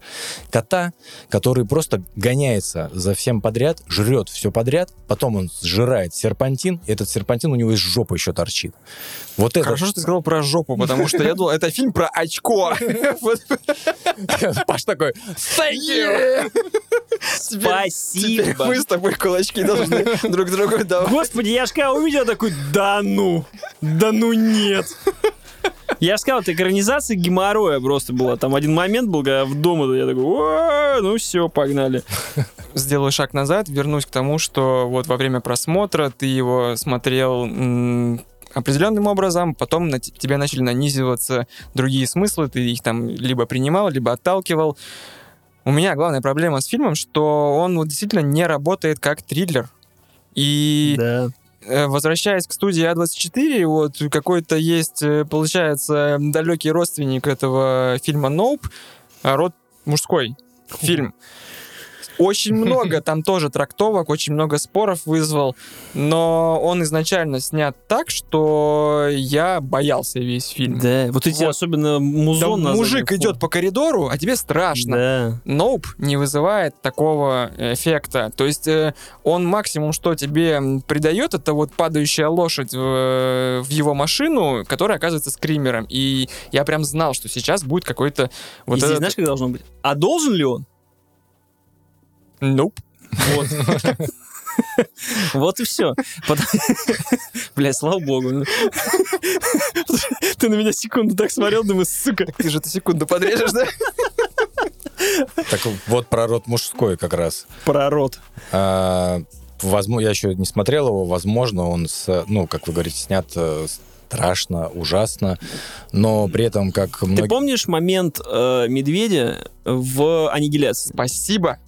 Кота, который просто гоняется за всем подряд, жрет все подряд, потом он сжирает серпантин, и этот серпантин у него из жопы еще торчит. Вот это... Хорошо, что ты сказал про жопу, потому что я думал, это фильм про очко. Паш такой, thank Спасибо. мы с тобой кулачки должны друг другу давать. Господи, я ж когда увидел такой, да ну, да ну нет. Я же сказал, это экранизация геморроя просто была. Там один момент был, когда в дома я такой, «О, ну все, погнали. Сделаю шаг назад, вернусь к тому, что вот во время просмотра ты его смотрел определенным образом, потом на т- тебе начали нанизываться другие смыслы, ты их там либо принимал, либо отталкивал. У меня главная проблема с фильмом, что он вот действительно не работает как триллер. И Да. Э, возвращаясь к студии А24, вот какой-то есть, э, получается, далекий родственник этого фильма «Ноуп», а род мужской фильм. Очень много там тоже трактовок, очень много споров вызвал, но он изначально снят так, что я боялся весь фильм. Да, вот эти Вот. особенно музон на мужик идет по коридору, а тебе страшно. Да. Ноуп не вызывает такого эффекта. То есть э, он максимум, что тебе придает, это вот падающая лошадь в, в его машину, которая оказывается скримером. И я прям знал, что сейчас будет какой-то вот И здесь этот... знаешь, как должно быть? А должен ли он? Nope. Вот. Вот и все. Бля, слава богу. Ты на меня секунду так смотрел, думаю, сука. Ты же эту секунду подрежешь, да? Так вот про род мужской как раз. Прород. А, возможно, я еще не смотрел его, возможно, он, с, ну, как вы говорите, снят э, страшно, ужасно, но при этом, как Ты многие... помнишь момент э, медведя в аннигиляции? Спасибо.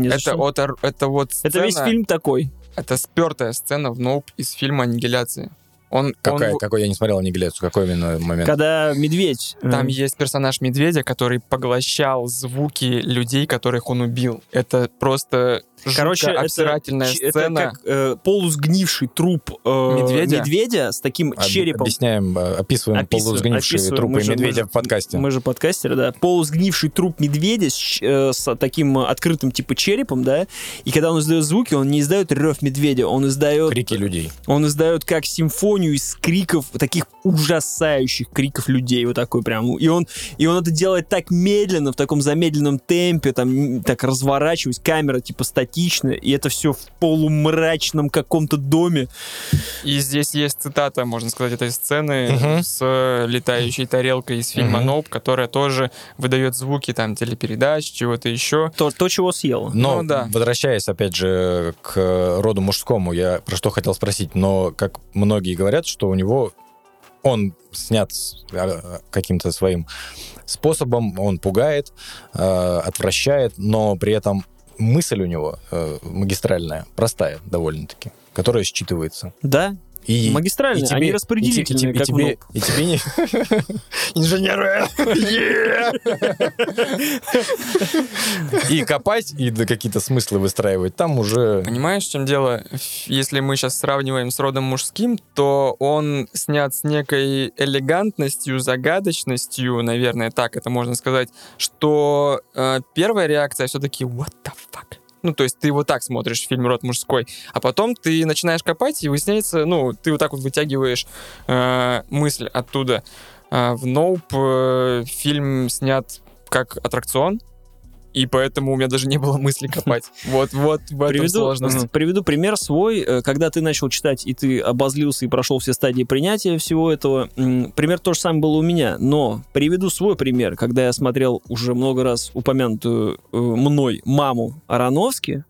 Не Это вот, это вот Это сцена, весь фильм такой. это спертая сцена в Ноуп из фильма «Аннигиляция». Он, Какая, он- какой я не смотрел аннигиляцию, какой именно момент? Когда медведь... э, Там есть персонаж медведя, который поглощал звуки людей, которых он убил. Это просто Короче, жутко это, обсирательная ч- сцена. это как э, полусгнивший труп э, Медведя? медведя с таким Об- черепом. Объясняем, э, описываем Описываем, полусгнившие описываем. трупы Мы же- медведя мы же- в подкасте. Мы же подкастеры, да. Полусгнивший труп медведя с, э, с таким открытым типа черепом, да. И когда он издает звуки, он не издает рев медведя, он издает... Крики людей. Он издает как симфонию из криков, таких ужасающих криков людей, вот такой прям. И он, и он это делает так медленно, в таком замедленном темпе, там, так разворачиваясь, камера типа статичная, и это все в полумрачном каком-то доме. И здесь есть цитата, можно сказать, этой сцены Мгм. с э, летающей тарелкой из фильма Мгм. «Ноуп», которая тоже выдает звуки там телепередач, чего-то еще. То, то чего съела. Но, Ну да. возвращаясь, опять же, к роду мужскому, я про что хотел спросить, но, как многие говорят, что у него он снят а, каким-то своим способом, он пугает, э, отвращает, но при этом мысль у него э, магистральная, простая довольно-таки, которая считывается. Да, И, магистральные, и тебе- они и те- распределительные, и, и как в тебе, и тебе не... Инженеры! И копать, и какие-то смыслы выстраивать, там уже... Понимаешь, в чем дело? Если мы сейчас сравниваем с родом мужским, то он снят с некой элегантностью, загадочностью, наверное, так это можно сказать, что э, первая реакция все-таки what the fuck? Ну, то есть ты вот так смотришь фильм «Род мужской», а потом ты начинаешь копать, и выясняется, ну, ты вот так вот вытягиваешь э, мысль оттуда. А в «Ноуп» э, фильм снят как аттракцион, и поэтому у меня даже не было мысли копать. Вот, вот в этом Приведу, сложность. м, приведу пример свой. Э, Когда ты начал читать, и ты обозлился и прошел все стадии принятия всего этого, пример то же самое было у меня. Но приведу свой пример. Когда я смотрел уже много раз упомянутую э, мной маму Ароновски,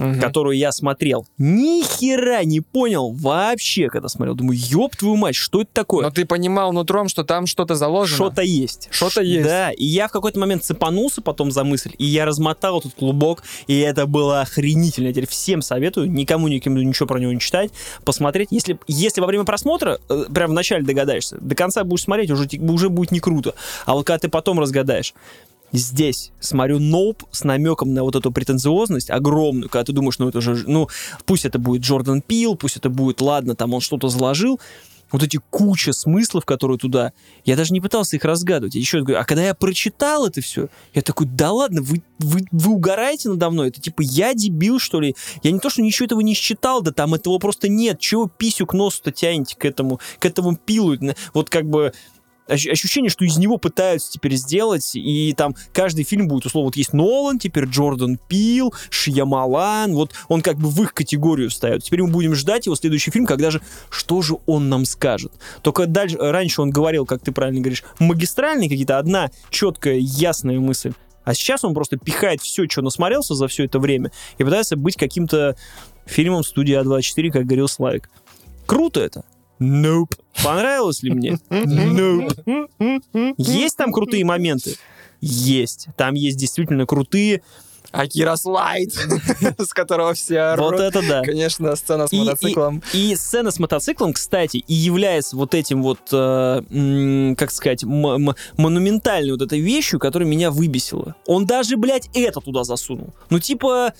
Мгм. которую я смотрел, ни хера не понял вообще, когда смотрел. Думаю, ёб твою мать, что это такое? Но ты понимал нутром, что там что-то заложено. Что-то есть. Что-то есть. Да, и я в какой-то момент цепанулся потом за мысль, и я размотал этот клубок, и это было охренительно. Я теперь всем советую, никому никому ничего про него не читать, посмотреть. Если, если во время просмотра, э, прям вначале догадаешься, до конца будешь смотреть, уже, уже будет не круто. А вот когда ты потом разгадаешь, Здесь смотрю Ноуп с намеком на вот эту претенциозность огромную, когда ты думаешь, ну это же, ну пусть это будет Джордан Пил, пусть это будет, ладно, там он что-то заложил, вот эти куча смыслов, которые туда, я даже не пытался их разгадывать. Я еще говорю, а когда я прочитал это все, я такой, да ладно, вы, вы, вы угораете надо мной? Это типа я дебил, что ли? Я не то, что ничего этого не считал, да там этого просто нет. Чего писю к носу-то тянете к этому, к этому пилу? Вот как бы ощущение, что из него пытаются теперь сделать, и там каждый фильм будет, условно, вот есть Нолан, теперь Джордан Пил, Шьямалан, вот он как бы в их категорию ставит. Теперь мы будем ждать его следующий фильм, когда же, что же он нам скажет. Только дальше, раньше он говорил, как ты правильно говоришь, магистральные какие-то, одна четкая, ясная мысль. А сейчас он просто пихает все, что насмотрелся за все это время, и пытается быть каким-то фильмом студии А24, как говорил Славик. Круто это? Nope. Понравилось ли мне? Nope. Есть там крутые моменты? Есть. Там есть действительно крутые. Акира Слайд, с которого все Вот орут. это да. Конечно, сцена с И- мотоциклом. И сцена с мотоциклом, кстати, и является вот этим вот, э, как сказать, монументальной вот этой вещью, которая меня выбесила. Он даже, блядь, это туда засунул. Ну, типа,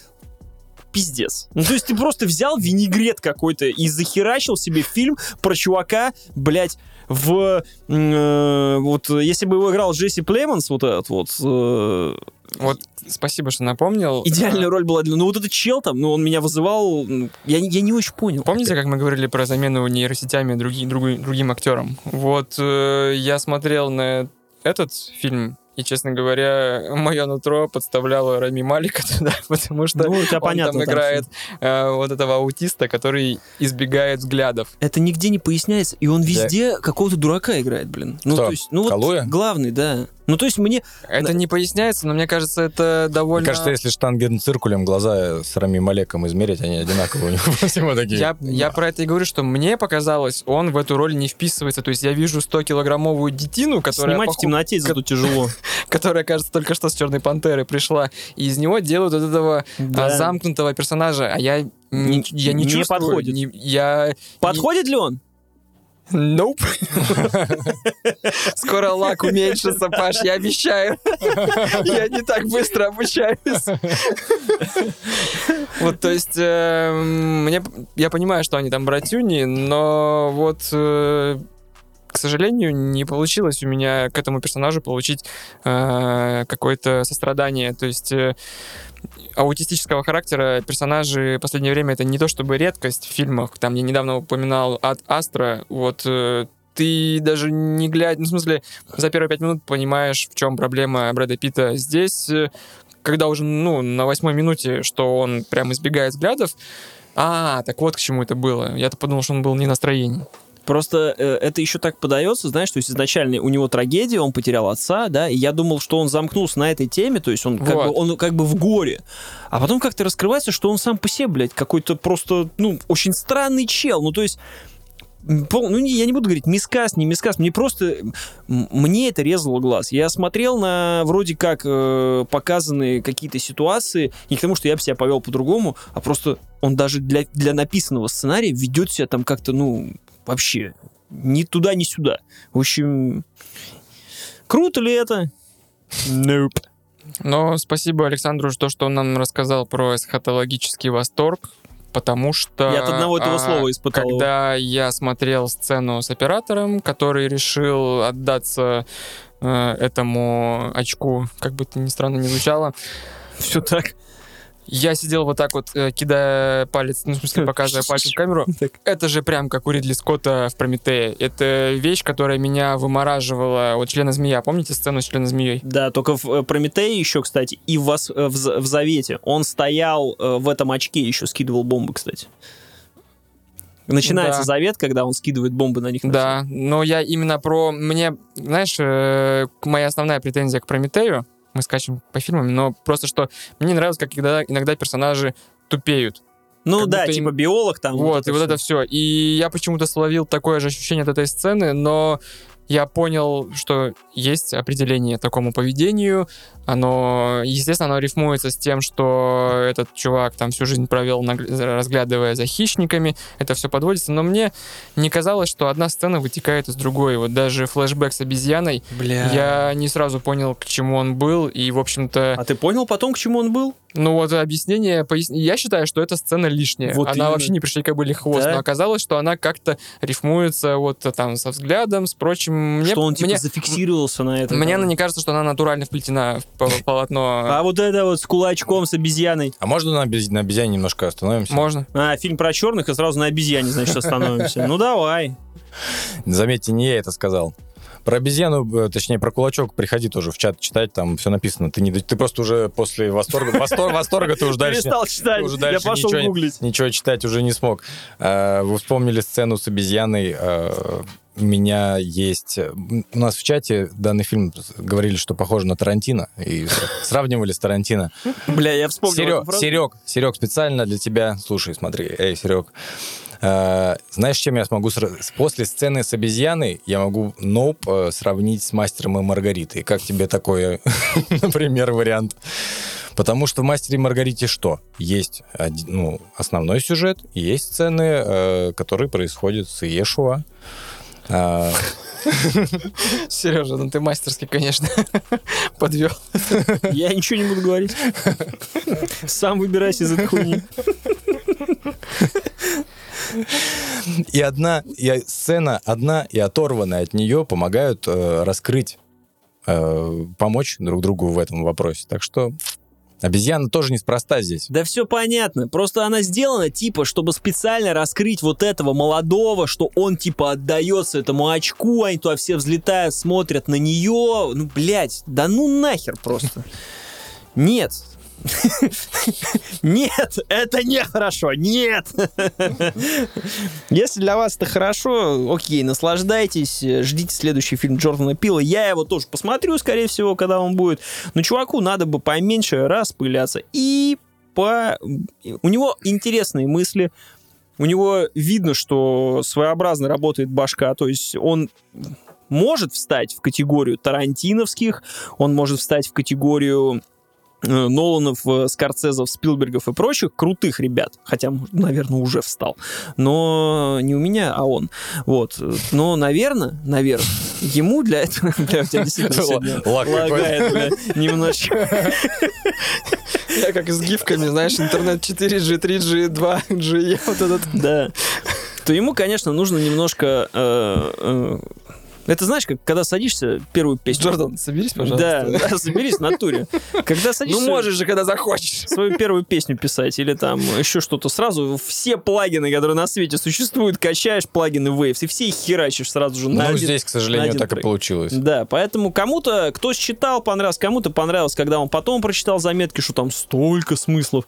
пиздец. Ну, то есть ты просто взял винегрет какой-то и захерачил себе фильм про чувака, блядь, в... э, вот, если бы его играл Джесси Племонс, вот этот вот, э, Вот, спасибо, что напомнил. идеальная роль была для... Ну, вот этот чел там, ну, он меня вызывал... Я, я не очень понял. Помните, как мы говорили про замену нейросетями други- други- другим актером? Вот э, я смотрел на этот фильм, и, честно говоря, мое нутро подставляло Рами Малика туда, потому что Ну, он понятно. там там играет э, вот этого аутиста, который избегает взглядов. Это нигде не поясняется, и он везде какого-то дурака играет, блин. Ну, Кто? то есть, ну вот главный, да. Ну, то есть мне... Это не поясняется, но мне кажется, это довольно... Мне кажется, если штангенциркулем глаза с Рами Малеком измерить, они одинаковые у него всего такие. Я, я про это и говорю, что мне показалось, он в эту роль не вписывается. То есть я вижу 100-килограммовую детину, которая, Снимать в темноте зато тяжело. которая, кажется, только что с Черной Пантеры пришла. И из него делают вот этого а, Да. замкнутого персонажа. А я не, Не- я не, не чувствую. подходит. не- я... Подходит ли он? Nope. Скоро лак уменьшится, Паш, я обещаю. Я не так быстро обучаюсь. Вот, то есть, э, мне, я понимаю, что они там братюни, но вот, э, к сожалению, не получилось у меня к этому персонажу получить э, какое-то сострадание. То есть, э, аутистического характера персонажи в последнее время это не то чтобы редкость в фильмах. Там я недавно упоминал от Астра. Вот э, ты даже не глядя, ну, в смысле, за первые пять минут понимаешь, в чем проблема Брэда Питта. Здесь, э, когда уже, ну, на восьмой минуте, что он прям избегает взглядов, а, так вот к чему это было. Я-то подумал, что он был не в настроении. Просто э, это еще так подается, знаешь, то есть изначально у него трагедия, он потерял отца, да, и я думал, что он замкнулся на этой теме, то есть он как, Вот. бы, он как бы в горе. А потом как-то раскрывается, что он сам по себе, блядь, какой-то просто, ну, очень странный чел. Ну, то есть пол- ну, не- я не буду говорить мискас, не мискас, мне просто, мне это резало глаз. Я смотрел на вроде как э, показанные какие-то ситуации, не к тому, что я бы себя повел по-другому, а просто он даже для, для написанного сценария ведет себя там как-то, ну, вообще ни туда, ни сюда. В общем, круто ли это? Nope. Но спасибо Александру за то, что он нам рассказал про эсхатологический восторг, потому что... Я от одного этого а, слова испытал. Когда я смотрел сцену с оператором, который решил отдаться э, этому очку, как бы это ни странно не звучало, Все так. Я сидел вот так вот, э, кидая палец, ну, в смысле, показывая пальцем в камеру. Это же прям как у Ридли Скотта в Прометее. Это вещь, которая меня вымораживала. Вот члена змея. Помните сцену с члена змеей? Да, только в э, Прометее еще, кстати, и в, Вос- э, в, в Завете. Он стоял в этом очке, еще скидывал бомбы, кстати. Начинается Да. Завет, когда он скидывает бомбы на них. на Да, но я именно про... Мне, знаешь, моя основная претензия к Прометею, мы скачем по фильмам, но просто что мне нравилось, как иногда, иногда персонажи тупеют. Ну как да, будто типа биолог там. вот, и вот это все. И я почему-то словил такое же ощущение от этой сцены, но я понял, что есть определение такому поведению. Оно, естественно, оно рифмуется с тем, что этот чувак там всю жизнь провел, разглядывая за хищниками. Это все подводится. Но мне не казалось, что одна сцена вытекает из другой. Вот даже флешбэк с обезьяной, Бля. я не сразу понял, к чему он был. И, в общем-то, А ты понял потом, к чему он был? ну вот объяснение, пояс- я считаю, что эта сцена лишняя. Вот она именно. вообще не пришли кобыли хвост, Да. но оказалось, что она как-то рифмуется вот там со взглядом, с прочим. Мне, что он типа мне, зафиксировался на этом. мне она не кажется, что она натурально вплетена в полотно. А вот это вот с кулачком, с обезьяной. А можно на, обез- на обезьяне немножко остановимся? Можно. А, фильм про черных, и сразу на обезьяне, значит, остановимся. Ну давай. Заметьте, не я это сказал. Про обезьяну, э, точнее, про кулачок приходи тоже в чат читать, там все написано. Ты, не, ты просто уже после восторга, восторга, восторга ты уже дальше... Перестал читать, уже я дальше пошел ничего, гуглить. ничего читать уже не смог. Э, Вы вспомнили сцену с обезьяной. Э, У меня есть... У нас в чате данный фильм говорили, что похоже на Тарантино, и сравнивали с Тарантино. Бля, я вспомнил. Серег. Серег, Серег, специально для тебя. Слушай, смотри, эй, Серег. э, знаешь, чем я смогу... После сцены с обезьяной я могу Ноуп э, сравнить с Мастером и Маргаритой. Как тебе такой, например, вариант? Потому что в «Мастере и Маргарите» что? Есть ну, основной сюжет, есть сцены, э, которые происходят с Иешуа. Сережа, ну ты мастерски, конечно, подвел. Я ничего не буду говорить. Сам выбирайся из этой хуйни. И одна и сцена, одна и оторванная от нее помогают э, раскрыть, э, помочь друг другу в этом вопросе. Так что обезьяна тоже неспроста здесь. Да все понятно. Просто она сделана, типа, чтобы специально раскрыть вот этого молодого, что он, типа, отдается этому очку, они туда все взлетают, смотрят на нее. Ну, блядь, да ну нахер просто. Нет. Нет, это нехорошо, нет. Если для вас это хорошо, окей, наслаждайтесь, ждите следующий фильм Джордана Пила. Я его тоже посмотрю, скорее всего, когда он будет. Но чуваку надо бы поменьше распыляться. И по... у него интересные мысли, у него видно, что своеобразно работает башка, то есть он может встать в категорию тарантиновских, он может встать в категорию Ноланов, э, Скорцезов, Спилбергов и прочих крутых ребят, хотя, наверное, уже встал, но не у меня, а он. Вот. Но, наверное, наверное, ему для этого... Бля, у тебя действительно лагает, бля, немножечко. Я как с гифками, знаешь, интернет 4G, 3G, 2G, вот этот. Да. То ему, конечно, нужно немножко... э, Это знаешь, как когда садишься первую песню... Джордан, соберись, Да, пожалуйста. да, соберись в натуре. Когда садишься... Ну можешь же, когда захочешь. свою первую песню писать или там еще что-то сразу все плагины, которые на свете существуют, качаешь плагины Waves и все их херачишь сразу же на ну, один- здесь, к сожалению, так и трек. получилось. Да, поэтому кому-то, кто считал, понравилось, кому-то понравилось, когда он потом прочитал заметки, что там столько смыслов.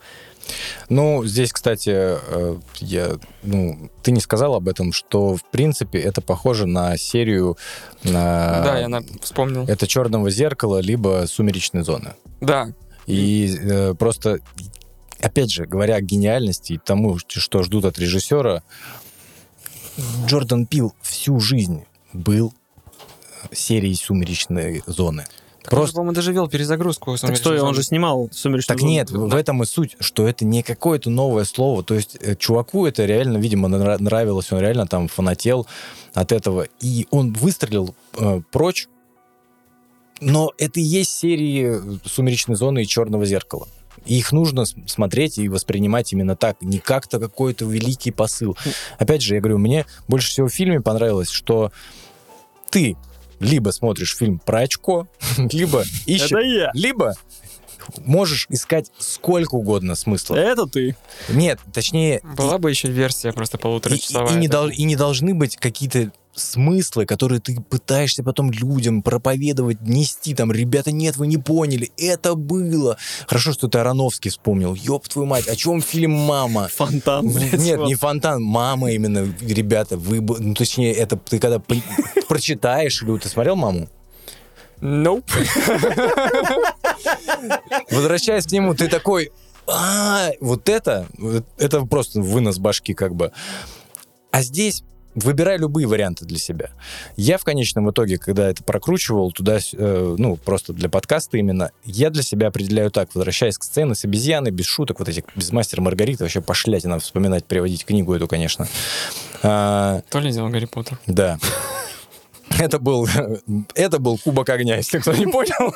Ну, здесь, кстати, э, я, ну, ты не сказал об этом, что, в принципе, это похоже на серию... На... Да, я на- вспомнил. Это «Черного зеркала», либо «Сумеречной зоны». Да. И э, просто, опять же, говоря о гениальности и тому, что ждут от режиссера, Джордан Пил всю жизнь был серией «Сумеречной зоны». Так он Просто... по-моему, даже вел перезагрузку. Так стой, он же снимал «Сумеречную Так зону». нет, в этом и суть, что это не какое-то новое слово. То есть э, чуваку это реально, видимо, нра- нравилось, он реально там фанател от этого. И он выстрелил э, прочь, но это и есть серии «Сумеречной зоны» и «Черного зеркала». И их нужно смотреть и воспринимать именно так, не как-то какой-то великий посыл. Опять же, я говорю, мне больше всего в фильме понравилось, что ты либо смотришь фильм про очко, либо ищешь Это я. либо можешь искать сколько угодно смыслов. Это ты. Нет, точнее, Была бы еще версия просто и, полуторачасовая. и не дол- и не должны быть какие-то смыслы, которые ты пытаешься потом людям проповедовать, нести. Там, ребята, нет, вы не поняли, это было. Хорошо, что ты Ароновский вспомнил. Ёб твою мать, о чем фильм «Мама»? Фонтан, блядь. Нет, вот. не фонтан, мама именно, ребята, вы, ну, точнее, это ты когда прочитаешь, или ты смотрел «Маму»? Nope. Возвращаясь к нему, ты такой, а, вот это, это просто вынос башки как бы. А здесь выбирай любые варианты для себя. Я в конечном итоге, когда это прокручивал туда, э, ну, просто для подкаста именно, я для себя определяю так, возвращаясь к сцене с обезьяной, без шуток, вот этих, без мастера Маргариты, вообще пошлять надо вспоминать, переводить книгу эту, конечно. А, То ли дело Гарри Поттер. да. Это был, это был кубок огня, если кто не понял.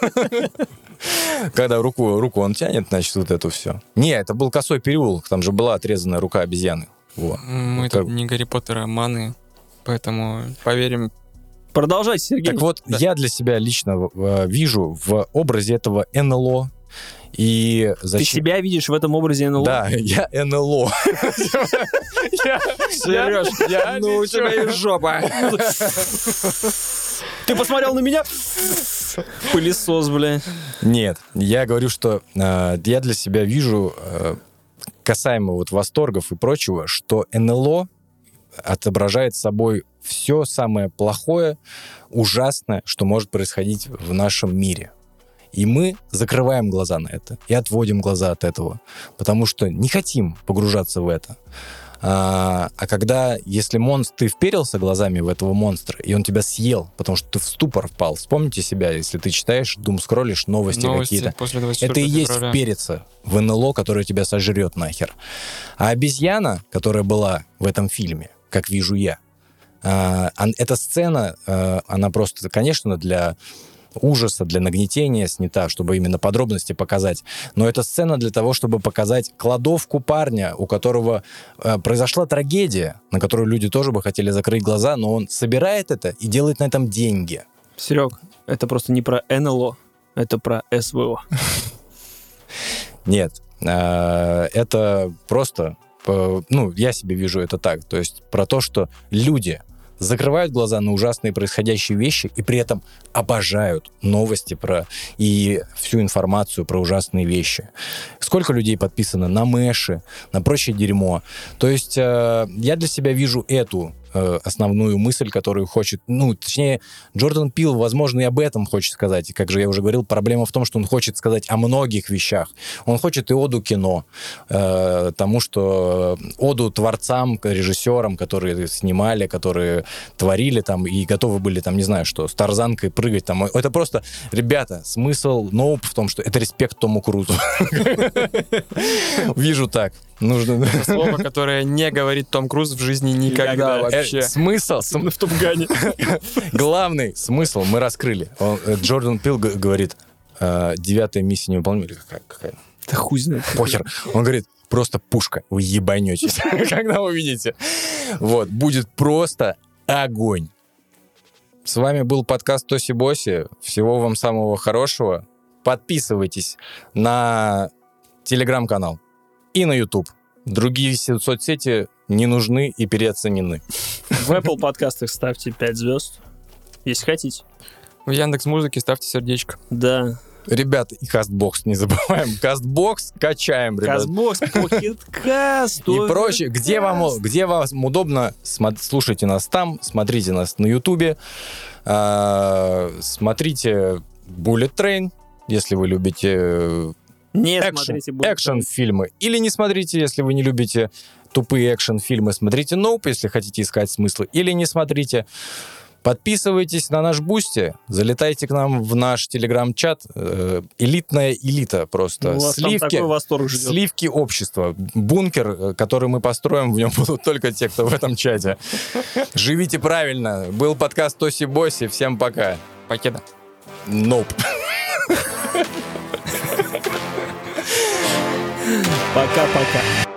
Когда руку, руку он тянет, значит, вот это все. Не, это был косой переулок, там же была отрезанная рука обезьяны. Во. Мы Как- тут не Гарри Поттер, а маны. Поэтому поверим. Продолжайте, Сергей. Так вот, я для себя лично э, вижу в образе этого НЛО и Ты зачем... себя видишь в этом образе НЛО? Да, я НЛО. Сереж, я ну у тебя и жопа. Ты посмотрел на меня? Пылесос, бля. Нет, я говорю, что э, я для себя вижу, э, касаемо вот восторгов и прочего, что НЛО отображает собой все самое плохое, ужасное, что может происходить в нашем мире. И мы закрываем глаза на это и отводим глаза от этого, потому что не хотим погружаться в это. А, а когда, если монстр, ты вперился глазами в этого монстра, и он тебя съел, потому что ты в ступор впал, вспомните себя, если ты читаешь, дум скроллишь, новости, Новости какие-то. после 24 Это и есть февраля. впериться в НЛО, которое тебя сожрет нахер. А обезьяна, которая была в этом фильме, как вижу я, а, эта сцена, а, она просто, конечно, для ужаса, для нагнетения снята, чтобы именно подробности показать. Но это сцена для того, чтобы показать кладовку парня, у которого э, произошла трагедия, на которую люди тоже бы хотели закрыть глаза, но он собирает это и делает на этом деньги. Серег, это просто не про НЛО, это про СВО. Нет, э, это просто, э, ну, я себе вижу это так, то есть про то, что люди закрывают глаза на ужасные происходящие вещи и при этом обожают новости про и всю информацию про ужасные вещи. Сколько людей подписано на Мэши, на прочее дерьмо. То есть э, я для себя вижу эту э, основную мысль, которую хочет, ну, точнее, Джордан Пил, возможно, и об этом хочет сказать. И, как же я уже говорил, проблема в том, что он хочет сказать о многих вещах. Он хочет и оду кино, э, тому, что оду творцам, режиссерам, которые снимали, которые творили там и готовы были там, не знаю что, с тарзанкой прыгать там. Это просто, ребята, смысл Ноуп в том, что это респект Тому Крузу. Вижу так. Нужно... Слово, которое не говорит Том Круз в жизни никогда Никогда. вообще. Э, Смысл, см- в Топгане. главный смысл мы раскрыли. Он, э, Джордан Пил говорит, э, девятая миссия невыполнима, или какая, какая? Да хуй знает. Похер. Он говорит, просто пушка, вы ебанетесь, когда увидите. Вот, будет просто огонь. С вами был подкаст Тоси Боси. Всего вам самого хорошего. Подписывайтесь на телеграм-канал и на YouTube. Другие со- соцсети не нужны и переоценены. В Apple подкастах ставьте 5 звезд, если хотите. В Яндекс Музыке ставьте сердечко. Да. Ребята, и Castbox не забываем. Castbox качаем, ребят. Castbox, Pocket Cast, И прочее. Где вам, где вам удобно, слушайте нас там, смотрите нас на Ютубе, а, смотрите Bullet Train, если вы любите э, Не экшен, смотрите Bullet экшен-фильмы. Или не смотрите, если вы не любите тупые экшен-фильмы. Смотрите Nope, если хотите искать смыслы. Или не смотрите. Подписывайтесь на наш Boosty, залетайте к нам в наш телеграм-чат. Э, элитная элита просто. Ну, вас там Сливки. такой восторг ждет. Сливки общества. Бункер, э, который мы построим, в нем будут только те, кто в этом чате. Живите правильно. Был подкаст Тоси Боси. Всем пока. Покеда. Ноп. Пока-пока.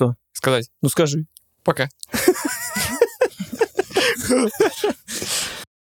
Что? сказать. Ну скажи. Пока.